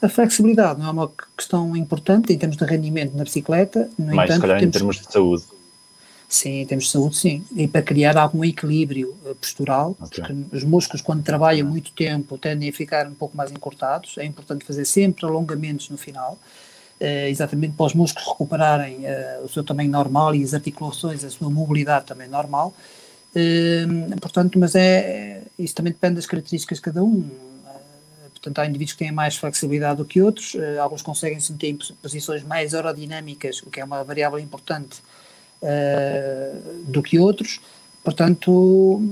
A flexibilidade não é uma questão importante em termos de rendimento na bicicleta, no Mais, entanto, calhar, em temos, termos de saúde. Sim, em termos de saúde, sim, e para criar algum equilíbrio eh, postural, Ok. porque os músculos, quando trabalham muito tempo, tendem a ficar um pouco mais encurtados, é importante fazer sempre alongamentos no final, eh, exatamente para os músculos recuperarem eh, o seu tamanho normal e as articulações, a sua mobilidade também normal. Eh, portanto, mas é, isso também depende das características de cada um. Portanto, há indivíduos que têm mais flexibilidade do que outros, alguns conseguem se meter em pos- posições mais aerodinâmicas, o que é uma variável importante, eh, do que outros. Portanto,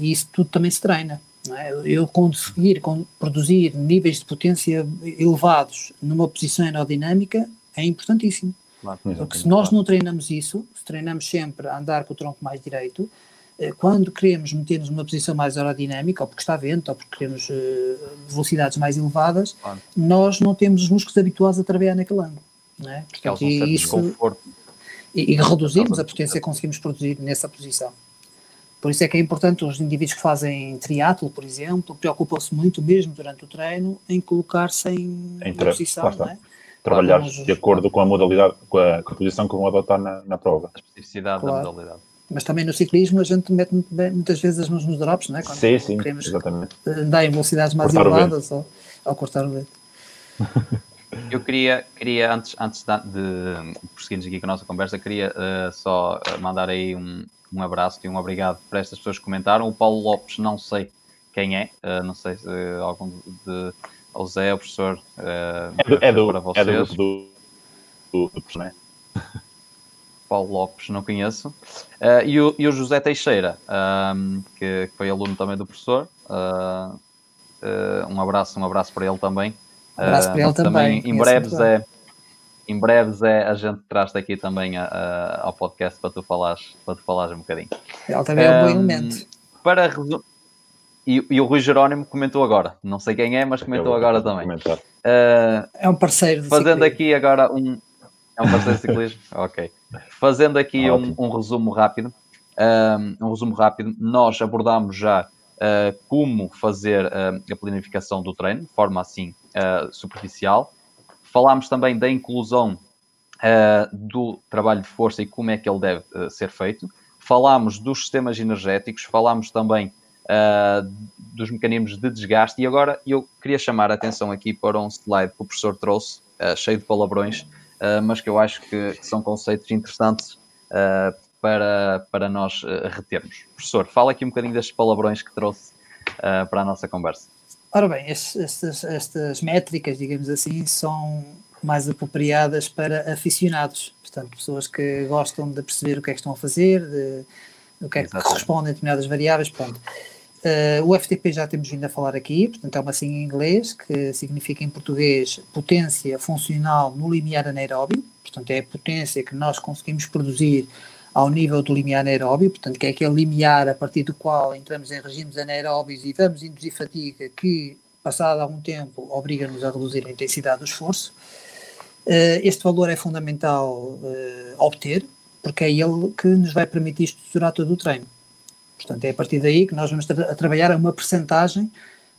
isso tudo também se treina. É? Eu conseguir con- produzir níveis de potência elevados numa posição aerodinâmica é importantíssimo. Claro. Porque se nós não treinamos isso, se treinamos sempre a andar com o tronco mais direito, eh, quando queremos meter-nos numa posição mais aerodinâmica, ou porque está vento, ou porque queremos eh, velocidades mais elevadas, Claro. nós não temos os músculos habituados a trabalhar naquele ângulo. É? Causa Portanto, um certo isso, desconforto. E, e a potência que conseguimos produzir nessa posição. Por isso é que é importante os indivíduos que fazem triatlo, por exemplo, preocupam-se muito mesmo durante o treino em colocar-se em, Em posição, é? Trabalhar de acordo com a modalidade, com a, com a posição que vão adotar na, na prova. A especificidade Claro. da modalidade. Mas também no ciclismo a gente mete muitas vezes as mãos nos drops, não é? Quando Sim, sim, queremos exatamente. andar em velocidades mais Cortar elevadas ou, ou cortar o vento. Eu queria, queria antes, antes de, prosseguirmos aqui com a nossa conversa, queria eh, só eh, mandar aí um, um abraço e um obrigado para estas pessoas que comentaram. O Paulo Lopes, não sei quem é, eh, não sei se eh, algum de. O Zé, o professor. eh, É do, é do, para é do vocês. grupo do, do, do professor, não é? Paulo Lopes, não conheço. Uh, e, o, e, o, José Teixeira, um, que, que, foi aluno também do professor. Uh, uh, um abraço, um abraço para ele também. Um abraço para ele também. também em breve, Zé, em breve, Zé, a gente traz-te aqui também a, a, ao podcast para tu falares, para tu falares um bocadinho. Ele também é um bom elemento. Para e, e, o Rui Jerónimo comentou agora, não sei quem é, mas comentou agora também. Uh, é um parceiro Fazendo ciclismo. aqui agora um. É um parceiro de ciclismo? ok. Fazendo aqui um, um, resumo rápido. Um, um, resumo rápido, nós abordamos já uh, como fazer uh, a planificação do treino, de forma assim superficial. Falámos também da inclusão do trabalho de força e como é que ele deve ser feito. Falámos dos sistemas energéticos, falámos também uh, dos mecanismos de desgaste. E agora eu queria chamar a atenção aqui para um slide que o professor trouxe, uh, cheio de palavrões, uh, mas que eu acho que, que são conceitos interessantes para, para nós retermos. Professor, fala aqui um bocadinho destes palavrões que trouxe para a nossa conversa. Ora bem, estas, estas métricas, digamos assim, são mais apropriadas para aficionados, portanto, pessoas que gostam de perceber o que é que estão a fazer, de, o que é que corresponde a determinadas variáveis, pronto. Uh, o FTP já temos vindo a falar aqui, portanto é uma sigla em inglês que significa em português potência funcional no limiar anaeróbio, portanto é a potência que nós conseguimos produzir ao nível do limiar anaeróbio, portanto que é aquele limiar a partir do qual entramos em regimes anaeróbios e vamos induzir fadiga que, passado algum tempo, obriga-nos a reduzir a intensidade do esforço. Uh, este valor é fundamental uh, obter, porque é ele que nos vai permitir estruturar todo o treino. Portanto, é a partir daí que nós vamos tra a trabalhar uma percentagem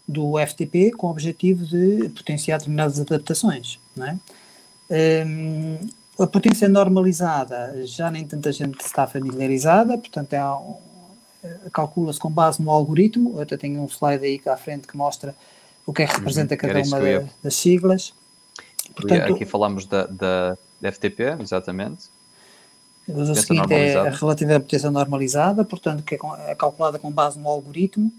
do FTP com o objetivo de potenciar determinadas adaptações. Não é? Um, a potência normalizada já nem tanta gente está familiarizada, portanto, é um, calcula-se com base no algoritmo. Eu até tenho um slide aí cá à frente que mostra o que é que uhum. representa cada uma da, das siglas. Portanto, aqui falamos da, da, da FTP, exatamente. O seguinte é a relativa potência normalizada, portanto, que é, é calculada com base no algoritmo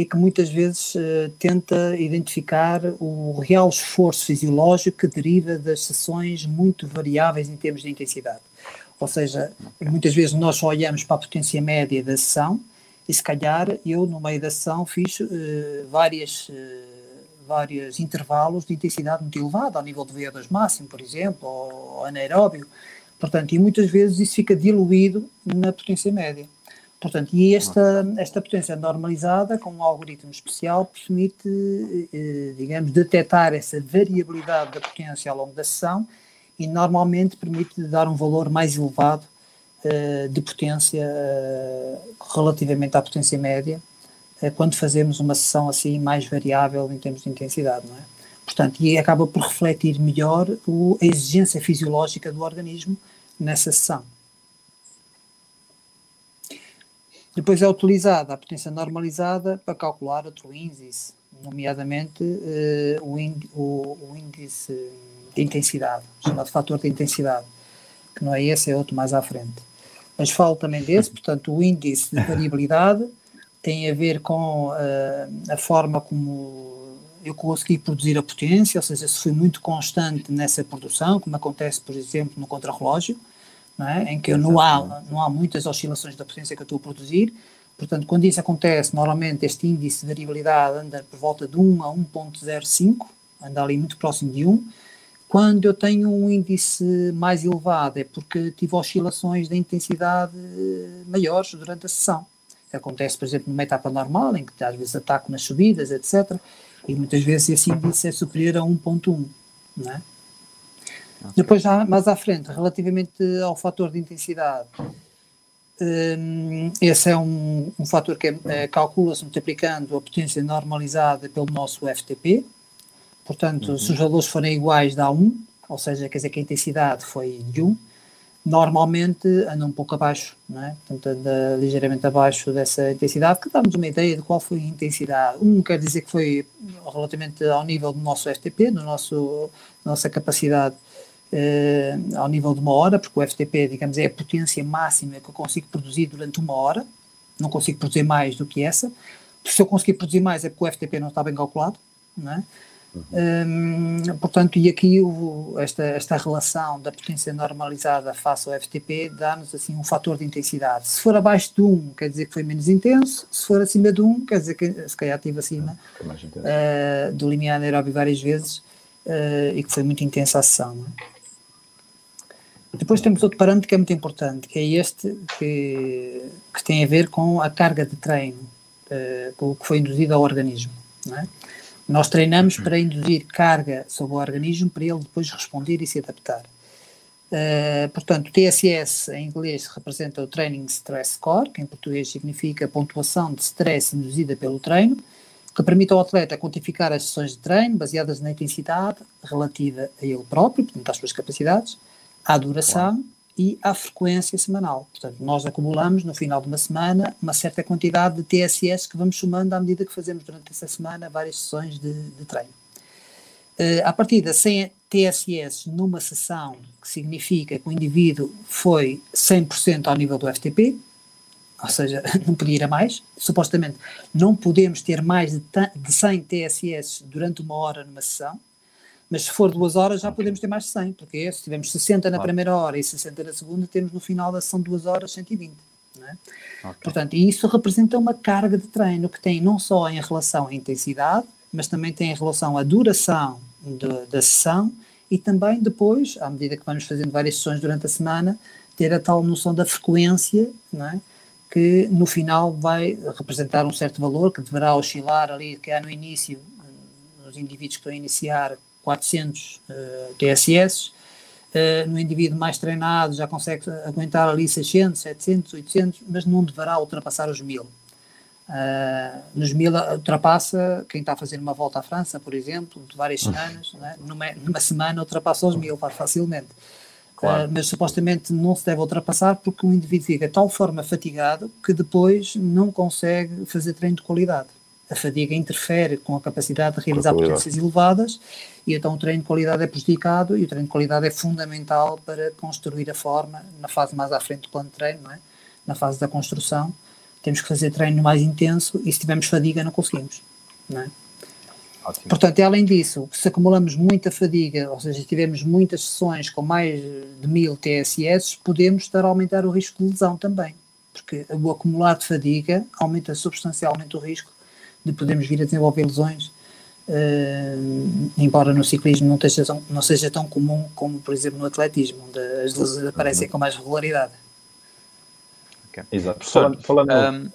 e que muitas vezes uh, tenta identificar o real esforço fisiológico que deriva das sessões muito variáveis em termos de intensidade. Ou seja, muitas vezes nós só olhamos para a potência média da sessão e se calhar eu no meio da sessão fiz uh, várias, uh, vários intervalos de intensidade muito elevada, ao nível do VO2 máximo, por exemplo, ou anaeróbio, Portanto, e muitas vezes isso fica diluído na potência média. Portanto, e esta, esta potência normalizada, com um algoritmo especial, permite, eh, digamos, detectar essa variabilidade da potência ao longo da sessão e normalmente permite dar um valor mais elevado eh, de potência eh, relativamente à potência média, quando fazemos uma sessão assim mais variável em termos de intensidade, não é? Portanto, e acaba por refletir melhor a exigência fisiológica do organismo nessa sessão. Depois é utilizada a potência normalizada para calcular outro índice, nomeadamente uh, o, o, índice de intensidade, chamado fator de intensidade, que não é esse, é outro mais à frente. Mas falo também desse, portanto, o índice de variabilidade tem a ver com uh, a forma como eu consegui produzir a potência, ou seja, se fui muito constante nessa produção, como acontece, por exemplo, no contrarrelógio, é? em que não há, não há muitas oscilações da potência que eu estou a produzir. Portanto, quando isso acontece, normalmente este índice de variabilidade anda por volta de 1 a 1.05, anda ali muito próximo de 1. Quando eu tenho um índice mais elevado é porque tive oscilações de intensidade maiores durante a sessão. Acontece, por exemplo, numa etapa normal, em que às vezes ataco nas subidas, etc. E muitas vezes esse índice é superior a 1.1, não é? Okay. Depois, mais à frente, relativamente ao fator de intensidade, um, esse é um, um fator que é, calcula-se multiplicando a potência normalizada pelo nosso FTP. Portanto, uhum. se os valores forem iguais, dá 1, ou seja, quer dizer que a intensidade foi de 1 normalmente anda um pouco abaixo, não é? Portanto, anda ligeiramente abaixo dessa intensidade, que dá-nos uma ideia de qual foi a intensidade. Um quer dizer que foi relativamente ao nível do nosso FTP, do nosso, nossa capacidade eh, ao nível de uma hora, porque o FTP, digamos, é a potência máxima que eu consigo produzir durante uma hora, não consigo produzir mais do que essa. Se eu conseguir produzir mais é porque o FTP não está bem calculado, não é? Uhum. Um, portanto, e aqui o, esta, esta relação da potência normalizada face ao FTP dá-nos assim um fator de intensidade. Se for abaixo de 1, quer dizer que foi menos intenso, se for acima de 1, quer dizer que se calhar estive acima uh, do limiar anaeróbio várias vezes uh, e que foi muito intensa a sessão. É? Depois temos outro parâmetro que é muito importante, que é este que, que tem a ver com a carga de treino, com o que foi induzido ao organismo. É? Nós treinamos para induzir carga sobre o organismo para ele depois responder e se adaptar. Uh, portanto, TSS em inglês representa o Training Stress Score, que em português significa pontuação de stress induzida pelo treino, que permite ao atleta quantificar as sessões de treino baseadas na intensidade relativa a ele próprio, portanto, às suas capacidades, à duração claro. e à frequência semanal. Portanto, nós acumulamos no final de uma semana uma certa quantidade de TSS que vamos somando à medida que fazemos durante essa semana várias sessões de, de treino. Uh, à partida, sem TSS numa sessão, que significa que o indivíduo foi 100% ao nível do FTP, ou seja, não podia ir a mais. Supostamente não podemos ter mais de, de 100 TSS durante uma hora numa sessão, mas se for duas horas já podemos ter mais de 100, porque se tivermos 60 na primeira hora e 60 na segunda, temos no final da sessão duas horas 120. É? Okay. Portanto, isso representa uma carga de treino que tem não só em relação à intensidade, mas também tem em relação à duração de, da sessão e também depois, à medida que vamos fazendo várias sessões durante a semana, ter a tal noção da frequência, não é? que no final vai representar um certo valor que deverá oscilar ali, que há no início, nos indivíduos que estão a iniciar, 400 uh, TSS. Uh, no indivíduo mais treinado já consegue aguentar ali 600, 700, 800, mas não deverá ultrapassar os 1000. Uh, nos 1000 ultrapassa quem está a fazer uma volta à França, por exemplo, de várias semanas, né? numa, numa, semana ultrapassa os 1000 facilmente. Claro. Uh, mas supostamente não se deve ultrapassar porque o indivíduo fica de tal forma fatigado que depois não consegue fazer treino de qualidade a fadiga interfere com a capacidade de realizar potências elevadas e então o treino de qualidade é prejudicado e o treino de qualidade é fundamental para construir a forma na fase mais à frente do plano de treino, é? na fase da construção. Temos que fazer treino mais intenso e se tivermos fadiga não conseguimos. Não é? Portanto, além disso, se acumulamos muita fadiga, ou seja, se tivermos muitas sessões com mais de mil TSS, podemos estar a aumentar o risco de lesão também, porque o acumular de fadiga aumenta substancialmente o risco de podermos vir a desenvolver lesões, uh, embora no ciclismo não, seja tão, não seja tão comum como, por exemplo, no atletismo, onde as lesões aparecem com mais regularidade. Okay. Exato. Falando, falando um,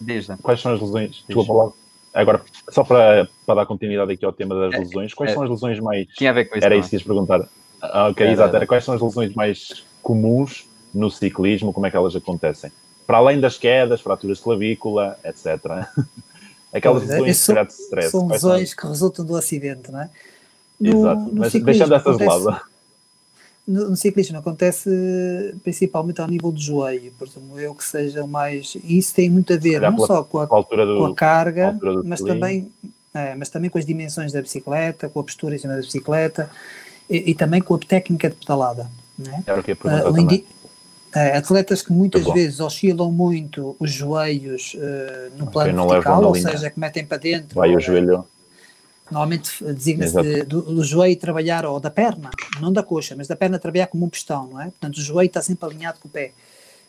desde. quais são as lesões? Desculpa. Agora, só para, para dar continuidade aqui ao tema das é, lesões, quais é, são as lesões mais. Tinha a ver com isso. Era isso que ias perguntar. Ah, ok, é, exato. Era quais são as lesões mais comuns no ciclismo, como é que elas acontecem? Para além das quedas, fraturas de clavícula, etc. Aquelas é, lesões de stress. São lesões que resultam do acidente, não é? No, Exato, no mas deixando essas de lado. No, no, ciclismo acontece principalmente ao nível do joelho, presumo eu que seja mais. E isso tem muito a ver não pela, só com a, do, com a carga, mas também, é, mas também com as dimensões da bicicleta, com a postura em cima da bicicleta e, e também com a técnica de pedalada. Né? Era o que uh, o, indi é, atletas que muitas vezes oscilam muito os joelhos uh, no plano vertical, ou seja, que metem para dentro. Vai o joelho. Normalmente designa-se de, do, do, joelho trabalhar, ou da perna, não da coxa, mas da perna trabalhar como um pistão, não é? Portanto, o joelho está sempre alinhado com o pé.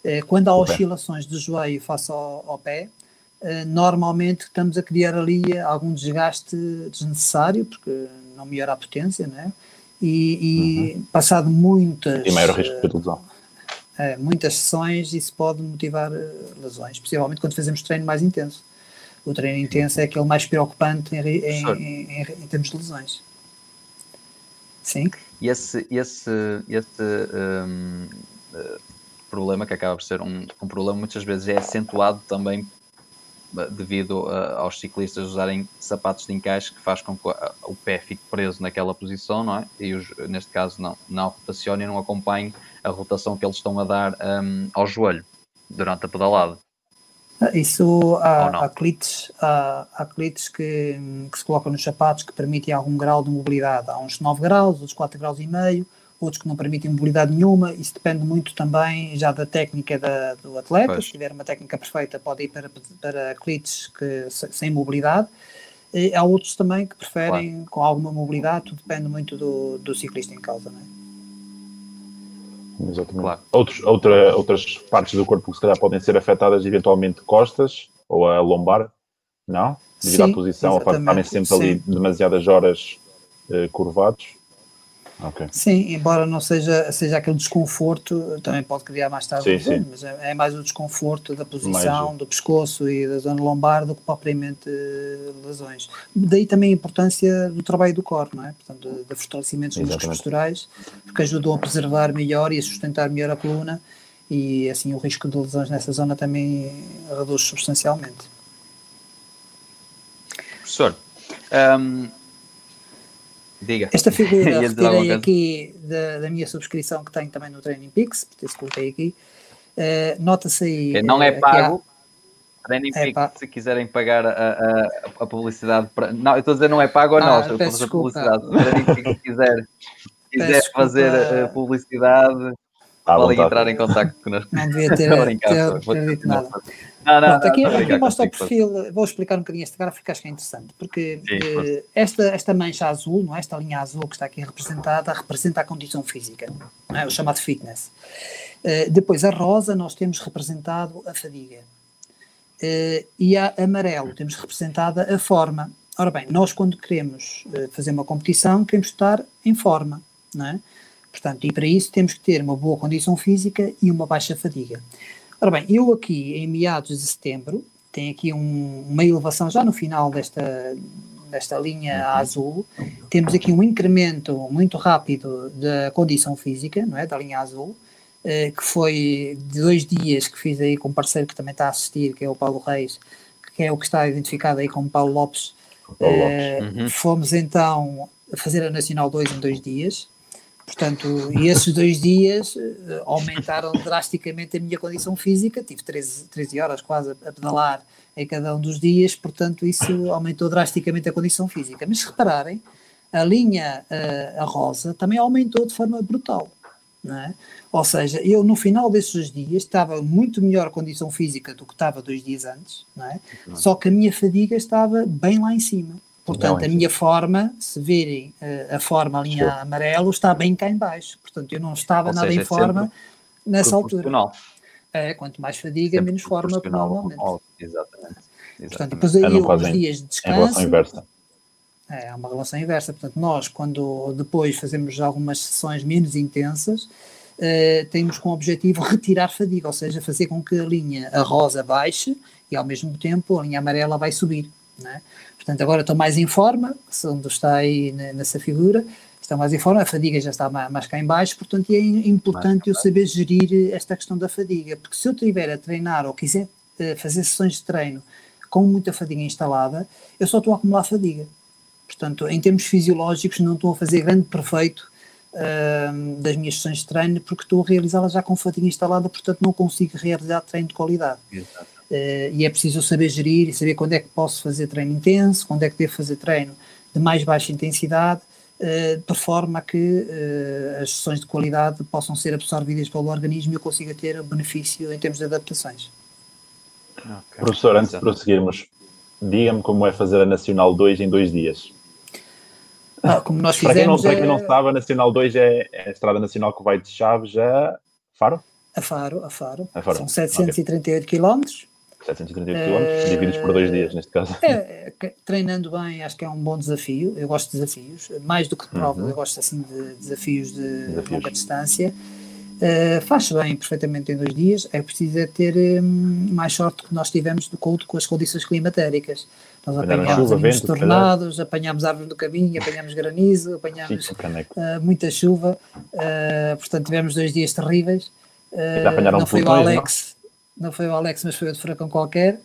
Uh, quando há o oscilações pé. do joelho face ao, ao pé, uh, normalmente estamos a criar ali algum desgaste desnecessário, porque não melhora a potência, não é? E, e uhum. passado muitas. E maior risco de lesão uh, muitas sessões, isso pode motivar uh, lesões, principalmente quando fazemos treino mais intenso. O treino intenso é aquele mais preocupante em, em, em, em termos de lesões. Sim. E esse, esse, esse um, uh, problema, que acaba por ser um, um problema, muitas vezes é acentuado também devido uh, aos ciclistas usarem sapatos de encaixe que faz com que o pé fique preso naquela posição, não é? E os, neste caso não, não rotacione e não acompanhe a rotação que eles estão a dar um, ao joelho durante a pedalada. Ah, isso há, há clites, há, há clites que, que, se colocam nos sapatos que permitem algum grau de mobilidade. Há uns 9 graus, outros 4 graus e meio, outros que não permitem mobilidade nenhuma. Isso depende muito também já da técnica da, do atleta. Pois. Se tiver uma técnica perfeita, pode ir para, para clites que, sem mobilidade. E há outros também que preferem claro. com alguma mobilidade, tudo depende muito do, do ciclista em causa, não é? Exatamente. Claro. Outros, outra, outras partes do corpo que se calhar podem ser afetadas, eventualmente costas ou a lombar, não? Devido Sim, à posição, ao facto de estarem sempre Sim. ali demasiadas horas uh, curvados. Okay. Sim, embora não seja, seja aquele desconforto, também pode criar mais tarde sim, sim. mas é, é, mais o desconforto da posição, mais... do pescoço e da zona lombar do que propriamente eh, lesões. Daí também a importância do trabalho do core, não é? Portanto, de, de fortalecimento dos músculos posturais, porque ajudam a preservar melhor e a sustentar melhor a coluna e assim o risco de lesões nessa zona também reduz substancialmente. Professor, um Diga. Esta figura retirei aqui da, da, minha subscrição que tenho também no Training Peaks, por isso coloquei aqui. Uh, Nota-se aí. Não é pago. Há... Training é Peaks, se quiserem pagar a, a, a, publicidade. Para... Não, eu estou a dizer não é pago ou não, ah, estou a fazer publicidade. Se Training Peaks quiser, quiser fazer uh, publicidade, podem entrar em contato connosco. Não devia ter, ter, ter, ter dito nada. Não, não, Pronto, aqui, não, aqui mostra o perfil, vou explicar um bocadinho este gráfico acho que é interessante, porque Sim, eh, esta, esta mancha azul, não é? esta linha azul que está aqui representada, representa a condição física, é? o chamado fitness. Uh, depois a rosa nós temos representado a fadiga. Uh, e a amarelo temos representada a forma. Ora bem, nós quando queremos uh, fazer uma competição, queremos estar em forma, não é? Portanto, e para isso temos que ter uma boa condição física e uma baixa fadiga. Ora bem, eu aqui em meados de setembro, tenho aqui um, uma elevação já no final desta, desta linha uhum. azul, temos aqui um incremento muito rápido da condição física, não é, da linha azul, eh, que foi de dois dias que fiz aí com um parceiro que também está a assistir, que é o Paulo Reis, que é o que está identificado aí como Paulo Lopes. Paulo Lopes. Eh, uhum. Fomos então fazer a Nacional 2 em dois dias, Portanto, e esses dois dias uh, aumentaram drasticamente a minha condição física, tive 13, 13 horas quase a, pedalar em cada um dos dias, portanto isso aumentou drasticamente a condição física. Mas se repararem, a linha uh, a rosa também aumentou de forma brutal. É? Ou seja, eu no final desses dias estava muito melhor condição física do que estava dois dias antes, é? só que a minha fadiga estava bem lá em cima. Portanto, a minha forma, se virem uh, a forma ali linha amarelo, está bem cá em baixo. Portanto, eu não estava Ou nada seja, em forma nessa altura. É, quanto mais fadiga, menos forma normalmente. Exatamente. Exatamente. Portanto, depois aí os dias de descanso. É, relação inversa. É, uma relação inversa. Portanto, nós, quando depois fazemos algumas sessões menos intensas, uh, temos como objetivo retirar fadiga, ou seja, fazer com que a linha a rosa baixe e ao mesmo tempo a linha amarela vai subir. Né? Portanto, agora estou mais em forma, onde está aí nessa figura, está mais em forma, a fadiga já está mais, cá em baixo, portanto é importante eu saber gerir esta questão da fadiga, porque se eu estiver a treinar ou quiser uh, fazer sessões de treino com muita fadiga instalada, eu só estou a acumular fadiga. Portanto, em termos fisiológicos, não estou a fazer grande perfeito uh, das minhas sessões de treino, porque estou a realizá-las já com fadiga instalada, portanto não consigo realizar treino de qualidade. Exato. Uh, e é preciso saber gerir e saber quando é que posso fazer treino intenso, quando é que devo fazer treino de mais baixa intensidade, uh, de forma a que uh, as sessões de qualidade possam ser absorvidas pelo organismo e eu consiga ter benefício em termos de adaptações. Okay. Professor, antes de prosseguirmos, diga-me como é fazer a Nacional 2 em dois dias. Ah, como nós fizemos. Para quem não, para quem não sabe, a Nacional 2 é, é a estrada nacional que vai de Chaves a Faro? A Faro, a Faro. A Faro. São 738 okay. quilómetros 738 km, divididos por dois dias, neste caso. É, treinando bem, acho que é um bom desafio. Eu gosto de desafios, mais do que de provas, uhum. eu gosto assim de desafios de desafios. longa distância. Uh, faz bem perfeitamente em dois dias. É preciso é ter um, mais sorte que nós tivemos do culto com as condições climatéricas. Nós apanhámos tornados, apanhámos árvores do caminho, apanhámos granizo, apanhámos uh, muita chuva. Uh, portanto, tivemos dois dias terríveis. não foi o Alex não foi o Alex, mas foi outro furacão qualquer.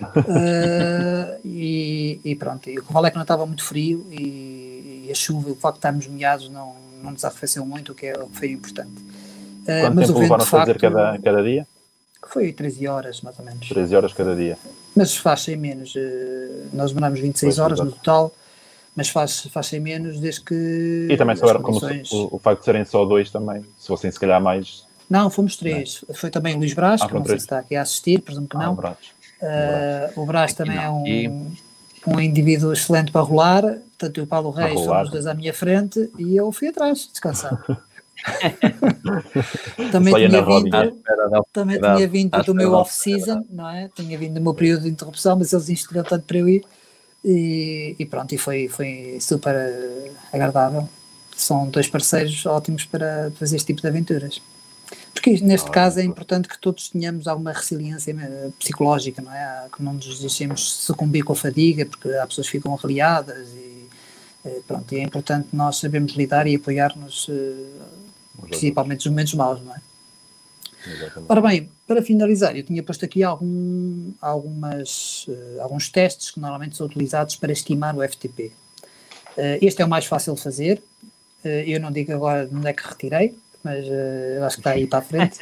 uh, e, e, pronto, e o que não estava muito frio e, e, a chuva, o facto de estarmos molhados não, não nos arrefeceu muito, o que, é, o que foi importante. Uh, Quanto mas tempo o vento, levaram a fazer facto, cada, cada dia? Foi 13 horas, mais ou menos. 13 horas cada dia. Mas faz sem menos. Uh, nós demorámos 26 pois, horas no total, mas faz, faz sem menos desde que. E também souberam condições... como o, o facto de serem só dois também, se fossem se calhar mais não, fomos três. Não. Foi também o Luís Brás, ah, que não sei se está aqui a assistir, presumo que ah, não. Ah, o Brás, uh, o Brás também é um. um indivíduo excelente para rolar, tanto o Paulo Reis foram os dois à minha frente e eu fui atrás, descansar. também tinha vindo, também tinha vindo do meu off-season, não é? Tinha vindo do meu período de interrupção, mas eles insistiram tanto para eu ir e, e pronto, e foi, foi super eh, agradável. São dois parceiros ótimos para fazer este tipo de aventuras. Porque neste ah, caso é importante que todos tenhamos alguma resiliência eh, psicológica, não é? Que não nos deixemos sucumbir com a fadiga, porque há pessoas que ficam reliadas e eh, pronto, e é importante nós sabermos lidar e apoiar-nos principalmente nos momentos maus, não é? Exatamente. Ora bem, para finalizar, eu tinha posto aqui algum, algumas, alguns testes que normalmente são utilizados para estimar o FTP. Eh, este é o mais fácil de fazer. Eu não digo agora onde é que retirei, mas eu acho que está aí para a frente.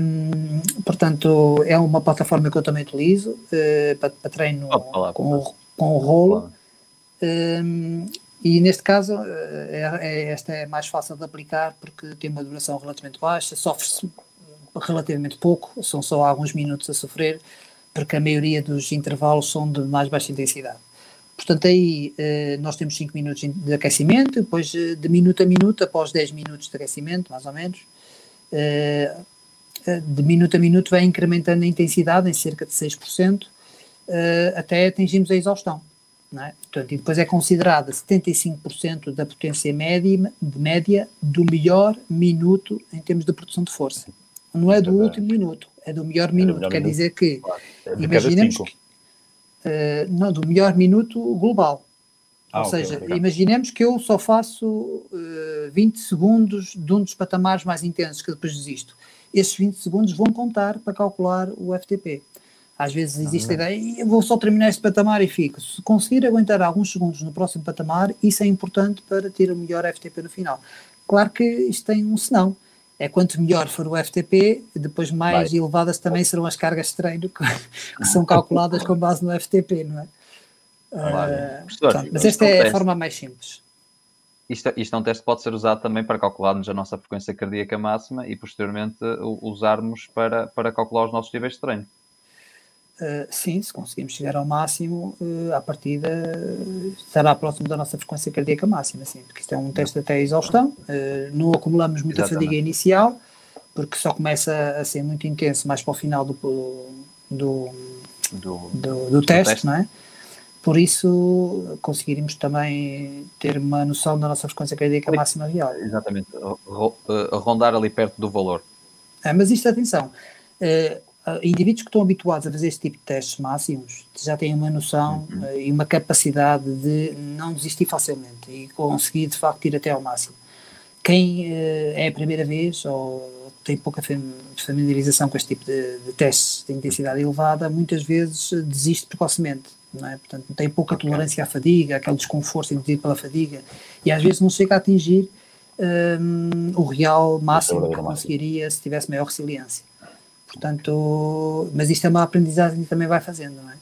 Um, portanto, é uma plataforma que eu também utilizo para, para, treino com, o, com o rolo. Um, e neste caso, é, é, esta é mais fácil de aplicar porque tem uma duração relativamente baixa, sofre-se relativamente pouco, são só alguns minutos a sofrer, porque a maioria dos intervalos são de mais baixa intensidade. Portanto, aí eh, nós temos 5 minutos de aquecimento, depois eh, de minuto a minuto, após 10 minutos de aquecimento, mais ou menos, eh, de minuto a minuto vai incrementando a intensidade em cerca de 6%, até atingirmos a exaustão. É? Portanto, e depois é considerada 75% da potência média, de média do melhor minuto em termos de produção de força. Não é do último minuto, é do melhor minuto. Melhor Quer minuto. dizer que, claro. é imaginemos que, uh, não, do melhor minuto global. Ah, Ou okay, seja, okay. imaginemos que eu só faço uh, eh, 20 segundos de um dos patamares mais intensos que depois desisto. Esses 20 segundos vão contar para calcular o FTP. Às vezes existe a ideia, eu vou só terminar este patamar e fico. Se conseguir aguentar alguns segundos no próximo patamar, isso é importante para ter o melhor FTP no final. Claro que isto tem um senão. É quanto melhor for o FTP, depois mais Vai. elevadas também serão as cargas de treino que, são calculadas com base no FTP, não é? Claro. Uh, portanto, mas esta é a forma mais simples. Isto, isto, é um teste que pode ser usado também para calcularmos a nossa frequência cardíaca máxima e posteriormente usarmos para, para calcular os nossos níveis de treino. Uh, sim, se conseguimos chegar ao máximo, uh, à partida uh, estará próximo da nossa frequência cardíaca máxima, sim, porque isto é um teste até exaustão, uh, não acumulamos muita Exatamente. fadiga inicial, porque só começa a ser muito intenso mais para o final do, do, do, do, do teste, teste, não é? Por isso conseguiríamos também ter uma noção da nossa frequência cardíaca máxima real. Exatamente, rondar ali perto do valor. É, mas isto, atenção, uh, indivíduos que estão habituados a fazer este tipo de testes máximos já têm uma noção uhum. uh, e uma capacidade de não desistir facilmente e conseguir de facto ir até ao máximo. Quem uh, é a primeira vez ou tem pouca familiarização com este tipo de, de testes de intensidade elevada, muitas vezes desiste precocemente. Não é? Portanto, tem pouca okay. tolerância à fadiga, aquele desconforto induzido pela fadiga, e às vezes não chega a atingir um, o real máximo que conseguiria se tivesse maior resiliência. Portanto, mas isto é uma aprendizagem que também vai fazendo, não é?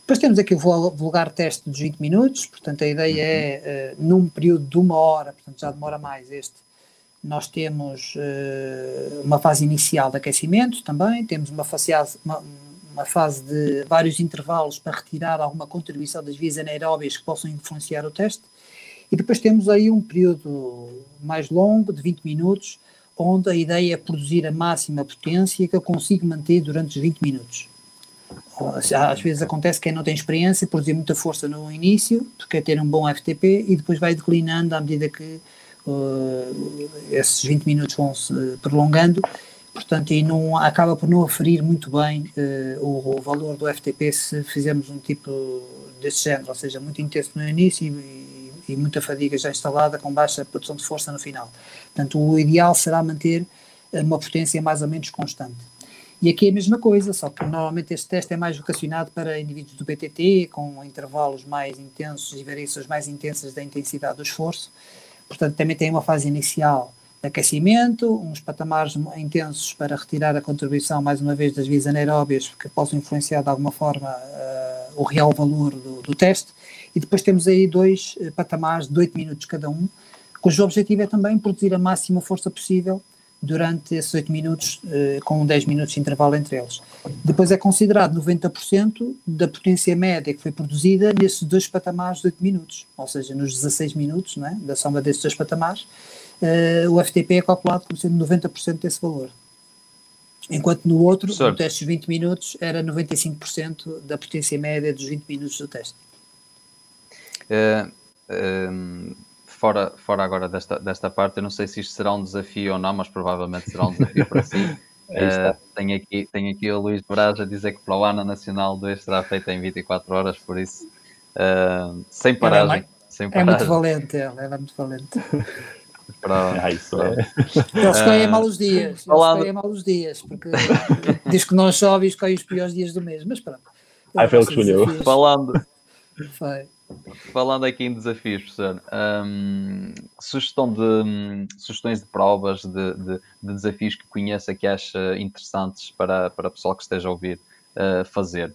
Depois temos aqui o vulgar teste dos 20 minutos, portanto a ideia é, uh, num período de uma hora, portanto já demora mais este, nós temos uh, uma fase inicial de aquecimento também, temos uma fase, uma, uma fase de vários intervalos para retirar alguma contribuição das vias anaeróbias que possam influenciar o teste, e depois temos aí um período mais longo, de 20 minutos, onde a ideia é produzir a máxima potência que eu consigo manter durante os 20 minutos. Às vezes acontece que quem não tem experiência produzir muita força no início, porque quer ter um bom FTP e depois vai declinando à medida que uh, esses 20 minutos vão se prolongando, portanto, e não, acaba por não aferir muito bem uh, o, o, valor do FTP se fizermos um tipo desse género, ou seja, muito intenso no início e, e muita fadiga já instalada com baixa produção de força no final. Portanto, o ideal será manter eh, uma potência mais ou menos constante. E aqui é a mesma coisa, só que normalmente este teste é mais vocacionado para indivíduos do BTT, com intervalos mais intensos e variações mais intensas da intensidade do esforço. Portanto, também tem uma fase inicial de aquecimento, uns patamares intensos para retirar a contribuição, mais uma vez, das vias anaeróbias, que possam influenciar de alguma forma uh, o real valor do, do teste e depois temos aí dois eh, patamares de 8 minutos cada um, cujo objetivo é também produzir a máxima força possível durante esses 8 minutos, uh, com 10 minutos de intervalo entre eles. Depois é considerado 90% da potência média que foi produzida nesses dois patamares de 8 minutos, ou seja, nos 16 minutos é? da soma desses dois patamares, uh, o FTP é calculado como sendo 90% desse valor. Enquanto no outro, certo. no teste de 20 minutos, era 95% da potência média dos 20 minutos do teste. Uh, fora, fora agora desta, desta parte, eu não sei se isto será um desafio ou não, mas provavelmente será um desafio para si. Uh, tenho, aqui, tenho aqui o Luís Braz a dizer que para o ano Nacional 2 será feita em 24 horas, por isso, uh, sem paragem. É, sem paragem. é muito valente, ela, é muito valente. Pronto. Ah, isso é. Ele escolhe mal os dias. Falando... Ele mal os dias, porque diz que não chove e escolhe os piores dias do mês, mas pronto. Ah, foi ele que escolheu. Falando. Foi. Falando aqui em desafios, professor, um, sugestão de, um, sugestões de provas, de, de, de, desafios que conheça que acha interessantes para, para o pessoal que esteja a ouvir uh, fazer?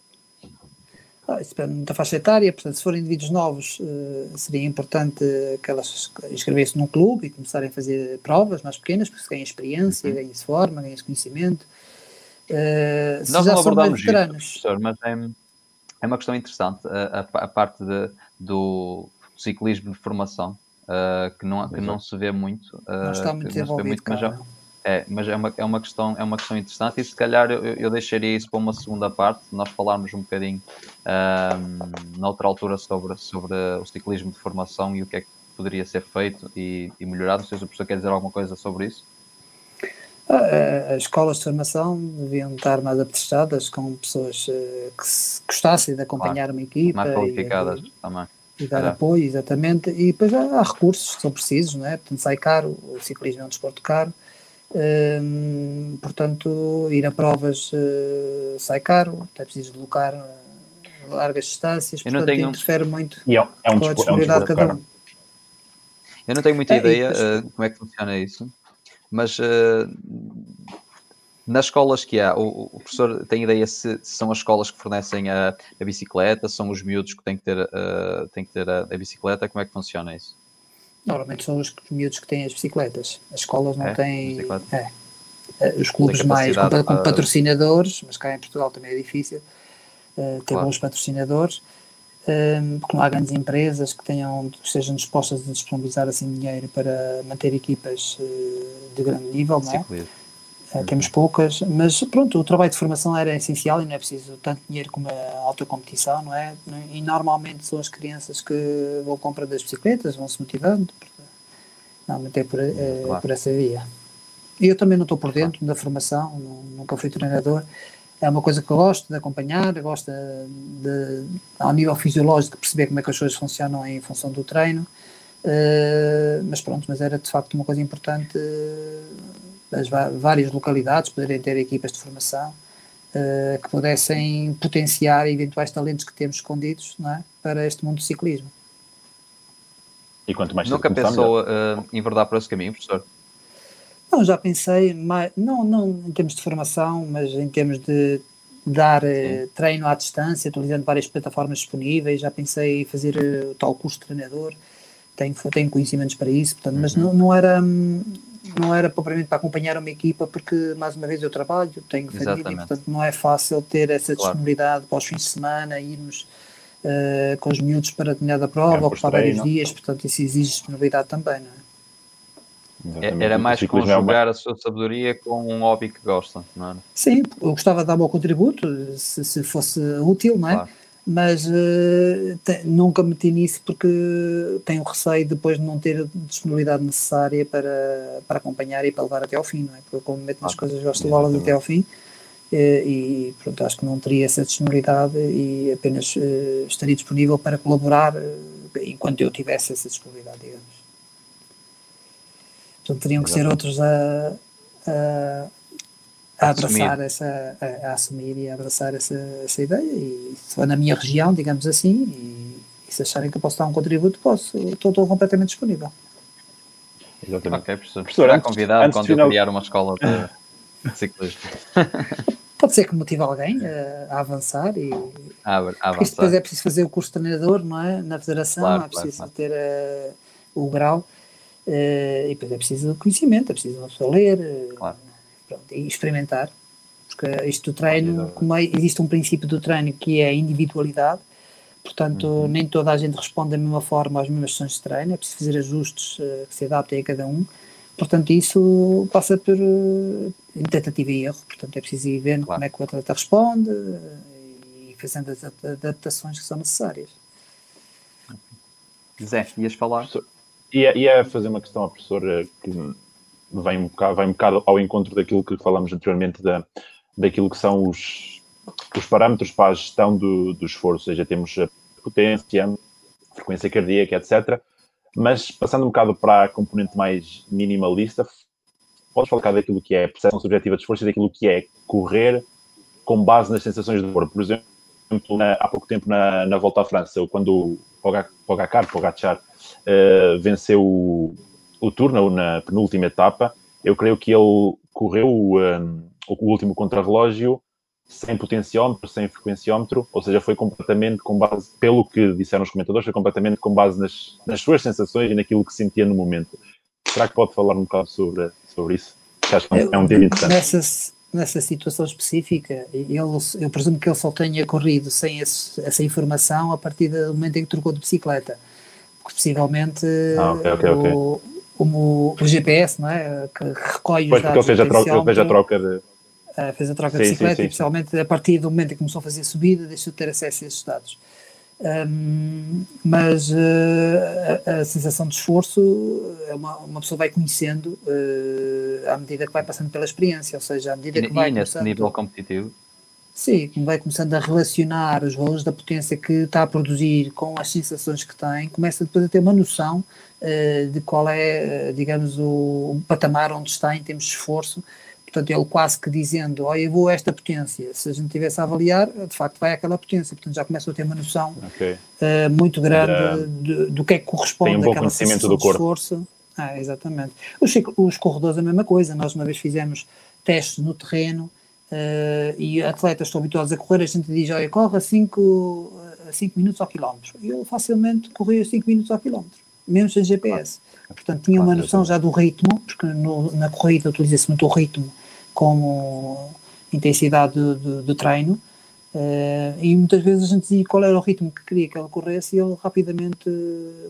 Ah, isso depende da faixa etária, portanto, se forem indivíduos novos, uh, seria importante que elas inscrevessem num clube e começarem a fazer provas mais pequenas, porque se ganha experiência, uhum. ganha-se forma, ganha-se conhecimento. Uh, Nós não abordamos isso, professor, mas é, é uma questão interessante, a, a, a parte de, do ciclismo de formação, uh, que, não, que não se vê muito. Uh, não está muito desenvolvido, muito, mas, já, é, mas é uma, é, uma questão, é uma questão interessante e se calhar eu, eu deixaria isso para uma segunda parte, nós falarmos um bocadinho uh, noutra altura sobre, sobre o ciclismo de formação e o que é que poderia ser feito e, e melhorado. Não sei se o professor quer dizer alguma coisa sobre isso. Ah, as escolas de formação deviam estar mais apetrestadas com pessoas uh, que se gostassem de acompanhar claro. uma equipa. Mais qualificadas e, também. E dar é. apoio, exatamente. E depois há, há, recursos que são precisos, não é? Portanto, sai caro, o ciclismo é um desporto caro. Uh, portanto, ir a provas uh, sai caro, é preciso deslocar largas distâncias, portanto, tenho... interfere muito é, é um com a disponibilidade é um de cada um. Eu não tenho muita é, ideia depois... como é que funciona isso mas uh, nas escolas que há, o, o, professor tem ideia se, se, são as escolas que fornecem a, a, bicicleta, são os miúdos que têm que ter, uh, têm que ter a, a, bicicleta, como é que funciona isso? Normalmente são os miúdos que têm as bicicletas, as escolas não é? têm. É. Eh, os clubes mais com, com, patrocinadores, mas cá em Portugal também é difícil uh, ter claro. bons patrocinadores porque não há grandes empresas que tenham, que estejam dispostas a disponibilizar assim dinheiro para manter equipas uh, de grande nível, não é? Uh, temos poucas, mas pronto, o trabalho de formação era essencial e não é preciso tanto dinheiro como a alta competição, não é? E normalmente são as crianças que vão comprar das bicicletas, vão se motivando, normalmente é por, é, claro. por essa via. E eu também não estou por dentro da formação, nunca fui treinador, é uma coisa que eu gosto de acompanhar, gosto de, de, ao nível fisiológico, de perceber como é que as coisas funcionam em função do treino. Uh, mas pronto, mas era de facto uma coisa importante uh, as várias localidades poderem ter equipas de formação uh, que pudessem potenciar eventuais talentos que temos escondidos não é? para este mundo do ciclismo. E quanto mais Nunca pensou uh, em verdade por esse caminho, professor? Não, já pensei, mais, não, não em termos de formação, mas em termos de dar uh, treino à distância, utilizando várias plataformas disponíveis. Já pensei em fazer uh, o tal curso de treinador, tenho, tenho conhecimentos para isso, portanto, uhum. mas não, não era. Não era propriamente para acompanhar uma equipa, porque mais uma vez eu trabalho, tenho família, portanto não é fácil ter essa disponibilidade para os fins de semana, irmos uh, com os miúdos para determinada prova, é, ocupar vários dias, portanto isso exige disponibilidade também, não é? Exatamente. Era mais conjugar é a sua sabedoria com um hobby que gosta, não era? Sim, eu gostava de dar o meu contributo, se, se fosse útil, não é? Claro. Mas uh, te, nunca meti nisso porque tenho receio depois de não ter a disponibilidade necessária para, para acompanhar e para levar até ao fim, não é? Porque eu, como meto nas coisas, gosto de levá-las até ao fim uh, e, pronto, acho que não teria essa disponibilidade e apenas uh, estaria disponível para colaborar enquanto eu tivesse essa disponibilidade, digamos. Portanto, teriam que ser outros a, a, a abraçar essa, a, a, assumir e a abraçar essa, essa ideia. E se for na minha região, digamos assim, e, e se acharem que eu posso dar um contributo, posso, estou, estou completamente disponível. Exatamente. Ok, professor. professor Será convidado antes quando eu criar uma escola de ciclismo. Pode ser que motive alguém a, a avançar e a, a avançar. depois é preciso fazer o curso de treinador, não é? Na federação, claro, é preciso claro, claro. ter uh, o grau Uh, e depois é preciso conhecimento, é preciso uma pessoa ler claro. pronto, e experimentar. Porque isto do treino, como é, existe um princípio do treino que é a individualidade, portanto, uhum. nem toda a gente responde da mesma forma às mesmas sessões de treino, é preciso fazer ajustes uh, que se adaptem a cada um. Portanto, isso passa por uh, tentativa e erro. Portanto, é preciso ir vendo claro. como é que o atleta responde e fazendo as adaptações que são necessárias. Zé, ias falar? Ia, ia fazer uma questão à professora que vem um, bocado, vai um bocado ao encontro daquilo que falamos anteriormente, da, daquilo que são os, os parâmetros para a gestão do, do esforço, ou seja, temos a potência, frequência cardíaca, etc. Mas passando um bocado para a componente mais minimalista, podes falar daquilo que é a percepção subjetiva de esforço e daquilo que é correr com base nas sensações do corpo. Por exemplo, na, há pouco tempo na, na volta à França, quando Pogacar, Pogacar uh, venceu o, o turno na penúltima etapa, eu creio que ele correu um, o último contrarrelógio sem potenciómetro, sem frequenciómetro, ou seja, foi completamente com base, pelo que disseram os comentadores, foi completamente com base nas, nas suas sensações e naquilo que sentia no momento. Será que pode falar um bocado sobre, sobre isso? acho que é um tema interessante. Nessa, nessa situação específica, ele, eu presumo que ele só tenha corrido sem esse, essa informação a partir do momento em que trocou de bicicleta. Porque possivelmente ah, okay, okay, okay. O, o, o, GPS, não é? Que recolhe pois, os dados. Porque ele fez a, troca, fez a troca de. Uh, fez a troca sim, de bicicleta sim, sim, e, principalmente a partir do momento em que começou a fazer subida, deixou de ter acesso a esses dados. Um, mas uh, a, a, sensação de esforço é uma, uma pessoa vai conhecendo uh, à medida que vai passando pela experiência, ou seja, à medida e, que vai. E nesse nível competitivo? Sim, vai começando a relacionar os valores da potência que está a produzir com as sensações que tem, começa depois a ter uma noção uh, de qual é, digamos, o, o patamar onde está em termos de esforço Portanto, ele quase que dizendo, olha, eu vou a esta potência. Se a gente tivesse a avaliar, de facto vai àquela potência. Portanto, já começa a ter uma noção okay. uh, muito grande de, do que é que corresponde um bom conhecimento do corpo. esforço. Ah, exatamente. Os, os corredores a mesma coisa. Nós uma vez fizemos testes no terreno uh, e atletas estão habituados a correr, a gente diz, olha, corre a 5 a cinco minutos ao quilómetro. E ele facilmente corria 5 minutos ao quilómetro, mesmo sem GPS. Portanto, tinha uma noção já do ritmo, porque no, na corrida utiliza-se muito o ritmo como intensidade de, de, de treino. Uh, e muitas vezes a gente dizia qual era o ritmo que queria que ele corresse e ele rapidamente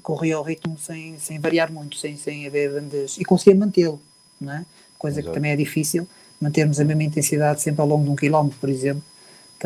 corria ao ritmo sem, sem variar muito, sem, sem haver grandes. e conseguia mantê-lo, não é? coisa Exato. que também é difícil, mantermos a mesma intensidade sempre ao longo de um quilómetro, por exemplo,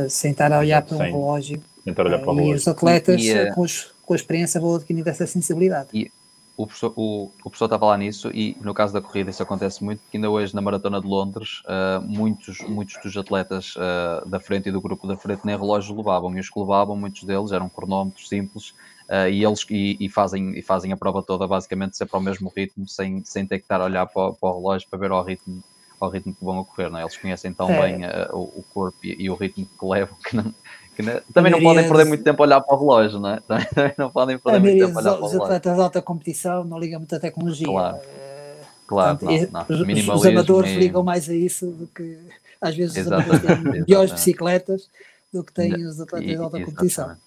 sem estar a olhar para um relógio. Uh, e os atletas, e, uh, com, os, com a experiência, vão adquirindo essa sensibilidade. E, o professor, o, o professor está a falar nisso e no caso da corrida isso acontece muito, que ainda hoje na Maratona de Londres uh, muitos, muitos dos atletas uh, da frente e do grupo da frente nem relógio levavam e os que levavam, muitos deles eram cronómetros simples uh, e eles e, e, fazem, e fazem a prova toda basicamente sempre ao mesmo ritmo sem, sem ter que estar a olhar para, para o relógio para ver ao ritmo, ao ritmo que vão a correr, não é? eles conhecem tão é. bem o, o, corpo e, e, o ritmo que levam que não, não, também não podem perder muito tempo a olhar para o relógio, não é? Também não podem perder muito tempo a olhar para o relógio. Os atletas de alta competição não ligam muito à tecnologia. Claro, eh, claro Portanto, não, não. Os, os amadores e... ligam mais a isso do que às vezes os amadores têm piores bicicletas do que têm os atletas de alta competição.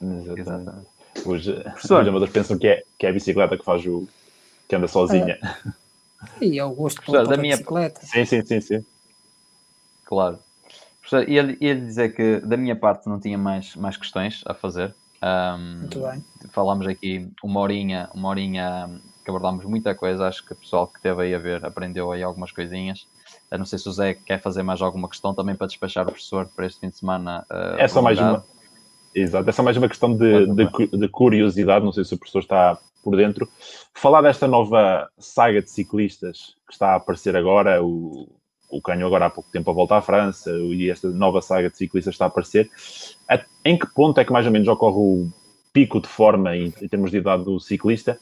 Exatamente. Os, os amadores pensam que é, que é a bicicleta que faz o que anda sozinha. E é o gosto pela, pela minha... bicicleta. Sim, sim, sim, sim. Claro. Professor, ia, ia dizer que da minha parte não tinha mais, mais questões a fazer. Um, Muito bem. Falámos aqui uma horinha, uma horinha que abordámos muita coisa. Acho que o pessoal que esteve aí a ver aprendeu aí algumas coisinhas. Eu não sei se o Zé quer fazer mais alguma questão também para despachar o professor para este fim de semana. Uh, é só mais uma. Exato, é só mais uma questão de, de, de, curiosidade. Não sei se o professor está por dentro. Falar desta nova saga de ciclistas que está a aparecer agora, o o Canho agora há pouco tempo a volta à França e esta nova saga de ciclistas está a aparecer. Em que ponto é que mais ou menos ocorre o pico de forma em, em termos de idade do ciclista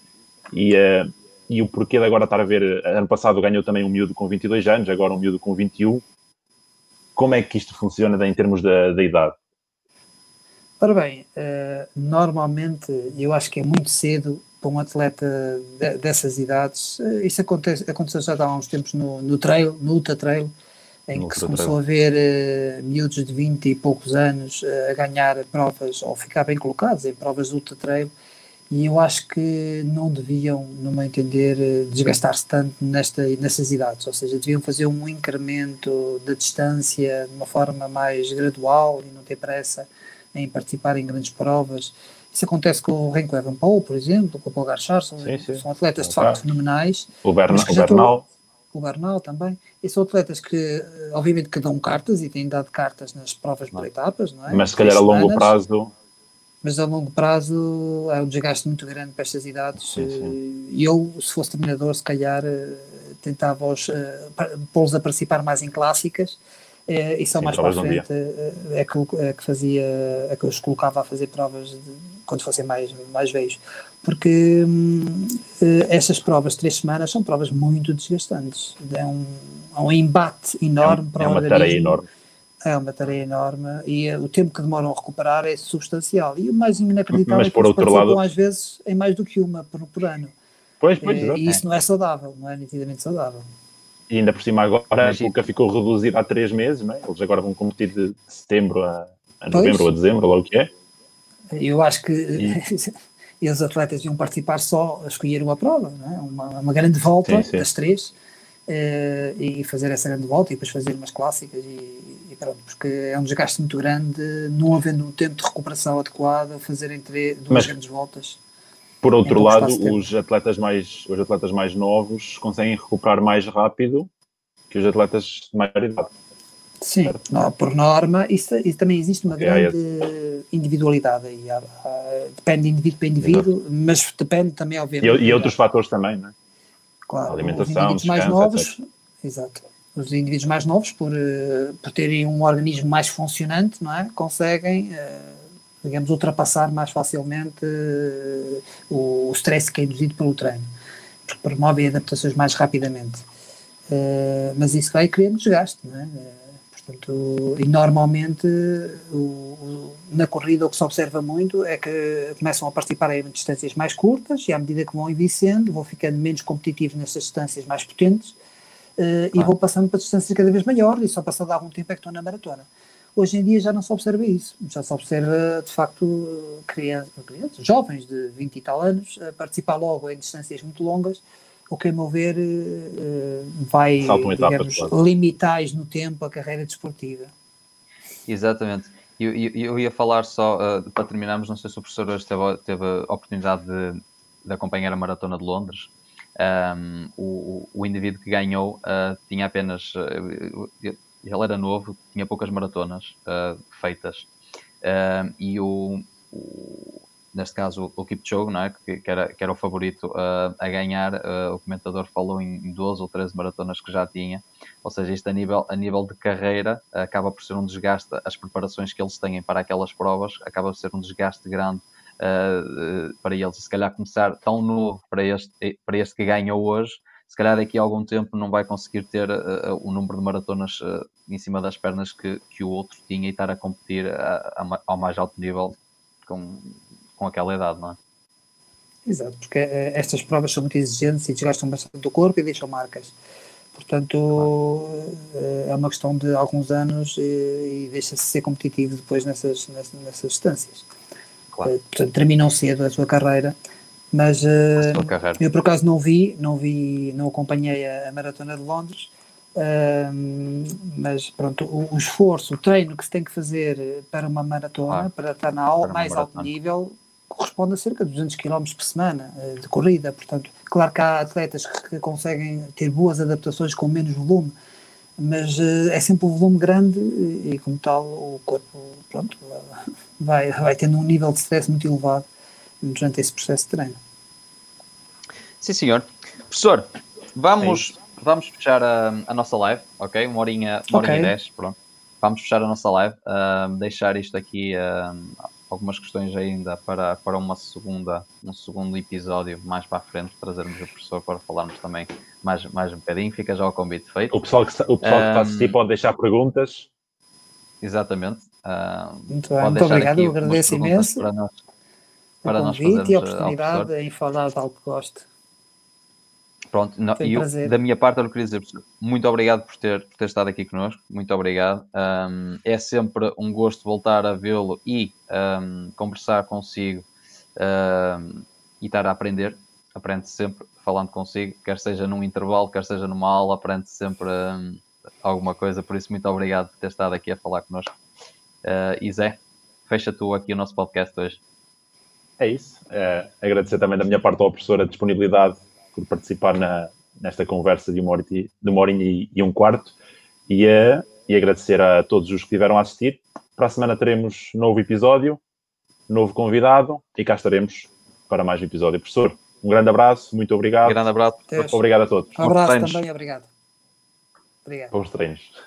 e, uh, e o porquê de agora estar a ver, ano passado ganhou também um miúdo com 22 anos, agora um miúdo com 21. Como é que isto funciona em termos da, da idade? Ora bem, uh, normalmente eu acho que é muito cedo para um atleta de, dessas idades. Eh, isso acontece, aconteceu já há uns tempos no, no trail, no ultra trail, em no que se começou a ver uh, miúdos de 20 e poucos anos uh, a ganhar provas ou ficar bem colocados em provas de ultra trail e eu acho que não deviam, no meu entender, desgastar-se tanto nesta, nestas idades, ou seja, deviam fazer um incremento da distância de uma forma mais gradual e não ter pressa em participar em grandes provas. Isso acontece com o Renko Evan Paul, por exemplo, com o Paul Garchar, são, são atletas de facto fenomenais. O, Berna, o Bernal. O Bernal também. E são atletas que, eh, obviamente, que dão cartas e têm dado cartas nas provas por etapas, não é? Mas se calhar a longo prazo mas a longo prazo é um desgaste muito grande para estas idades. E eu, se fosse treinador, se calhar eh, tentava-os uh, pô-los a participar mais em clássicas e só Sim, mais para a frente uh, é, que, é que fazia, é que os colocava a fazer provas de, quando fossem mais, mais velhos. Porque um, estas provas de três semanas são provas muito desgastantes. É um, é um embate enorme é, para é uma tarefa enorme é uma tarefa enorme e eh, o tempo que demoram a recuperar é substancial. E o mais inacreditável Mas, é que por outro lado... às vezes em mais do que uma por, por ano. Pois, pois, é, e isso não é saudável, não é nitidamente saudável. E ainda por cima agora a época ficou reduzida há três meses, não é? Eles agora vão competir de setembro a, a novembro pois. ou a dezembro, logo o que é. Eu acho que e... os atletas iam participar só a escolher uma prova, não é? uma, uma grande volta sim, sim. das três uh, e fazer essa grande volta e depois fazer umas clássicas e, e pronto, porque é um desgaste muito grande, não havendo um tempo de recuperação adequado, fazer entre duas Mas, grandes voltas. Por outro lado, os atletas, mais, os atletas mais novos conseguem recuperar mais rápido que os atletas de maior idade. Sim, não, por norma, isso, isso, também existe uma grande é, individualidade aí. Depende de indivíduo para indivíduo, Exato. mas depende também, obviamente. E, e outros fatores também, não é? Claro, alimentação, os mais novos, etc. exato. Os indivíduos mais novos, por, eh, por terem um organismo mais funcionante, não é? Conseguem, eh, digamos, ultrapassar mais facilmente eh, o, stress que é induzido pelo treino, porque promovem adaptações mais rapidamente. Mas isso vai criando desgaste, não é? Portanto, e normalmente o, o, na corrida o que se observa muito é que começam a participar em distâncias mais curtas e à medida que vão envelhecendo vão ficando menos competitivos nessas distâncias mais potentes uh, claro. e vão passando para distâncias cada vez maiores e só passado algum tempo é que estão na maratona. Hoje em dia já não se observa isso, já se observa de facto crianças, crianças jovens de 20 e tal anos a participar logo em distâncias muito longas o que, a meu ver, uh, vai digamos, limitar no tempo a carreira desportiva. Exatamente. Eu, eu, eu ia falar só, uh, para terminarmos, não sei se o professor hoje teve, teve a oportunidade de, de acompanhar a Maratona de Londres. Um, o, o indivíduo que ganhou uh, tinha apenas. Ele era novo, tinha poucas maratonas feitas. e o, o neste caso o Kipchoge, não é? que, que, era, que era o favorito uh, a ganhar, uh, o comentador falou em 12 ou 13 maratonas que já tinha, ou seja, isto a nível, a nível de carreira uh, acaba por ser um desgaste, as preparações que eles têm para aquelas provas acaba por ser um desgaste grande para eles, e se calhar começar tão novo para este, para este que ganha hoje, se calhar daqui a algum tempo não vai conseguir ter o número de maratonas em cima das pernas que, que o outro tinha e estar a competir a, a, ao mais alto nível com, com aquela idade, não é? Exato, porque eh, estas provas são muito exigentes e desgastam bastante o corpo e deixam marcas. Portanto, é uma questão de alguns anos e, e deixa-se ser competitivo depois nessas, nessas, nessas distâncias. Claro. Portanto, terminam cedo a sua carreira. Mas carreira. eu por acaso não vi, não vi, não acompanhei a, a Maratona de Londres, Uh, mas pronto, o, o, esforço, o treino que se tem que fazer para uma maratona, para estar na para mais alto nível, corresponde a cerca de 200 km por semana eh, de corrida. Portanto, claro que há atletas que conseguem ter boas adaptações com menos volume, mas eh, é sempre um volume grande e, como tal, o corpo pronto, vai, vai tendo um nível de stress muito elevado durante esse processo de treino. Sim, senhor. Professor, vamos, é vamos fechar a, a, nossa live, ok? Uma horinha, uma okay. horinha e dez, pronto. Vamos fechar a nossa live, uh, deixar isto aqui uh, algumas questões ainda para, para uma segunda, um segundo episódio mais para a frente, trazermos o professor para falarmos também mais, mais um bocadinho. Fica já o convite feito. O pessoal que, o pessoal que está a assistir pode deixar perguntas. Exatamente. Uh, muito, bem, muito obrigado, agradeço imenso. Para nós, para o convite nós e a oportunidade em falar de algo que gosto. Pronto, não, eu, da minha parte eu queria dizer muito obrigado por ter, por ter estado aqui connosco, muito obrigado. Um, é sempre um gosto voltar a vê-lo e um, conversar consigo um, e estar a aprender. Aprende-se sempre falando consigo, quer seja num intervalo, quer seja numa aula, aprende-se sempre um, alguma coisa. Por isso, muito obrigado por ter estado aqui a falar connosco. Uh, e Zé, fecha tu aqui o nosso podcast hoje. É isso. É, agradecer também da minha parte ao professor a disponibilidade por participar na, nesta conversa de uma hora, de uma hora e, e um quarto e, e agradecer a todos os que estiveram a assistir. Para a semana teremos novo episódio, novo convidado e cá estaremos para mais um episódio. Professor, um grande abraço, muito obrigado. Um grande abraço. Obrigado a todos. Um abraço também, obrigado. Obrigado. Bons treinos.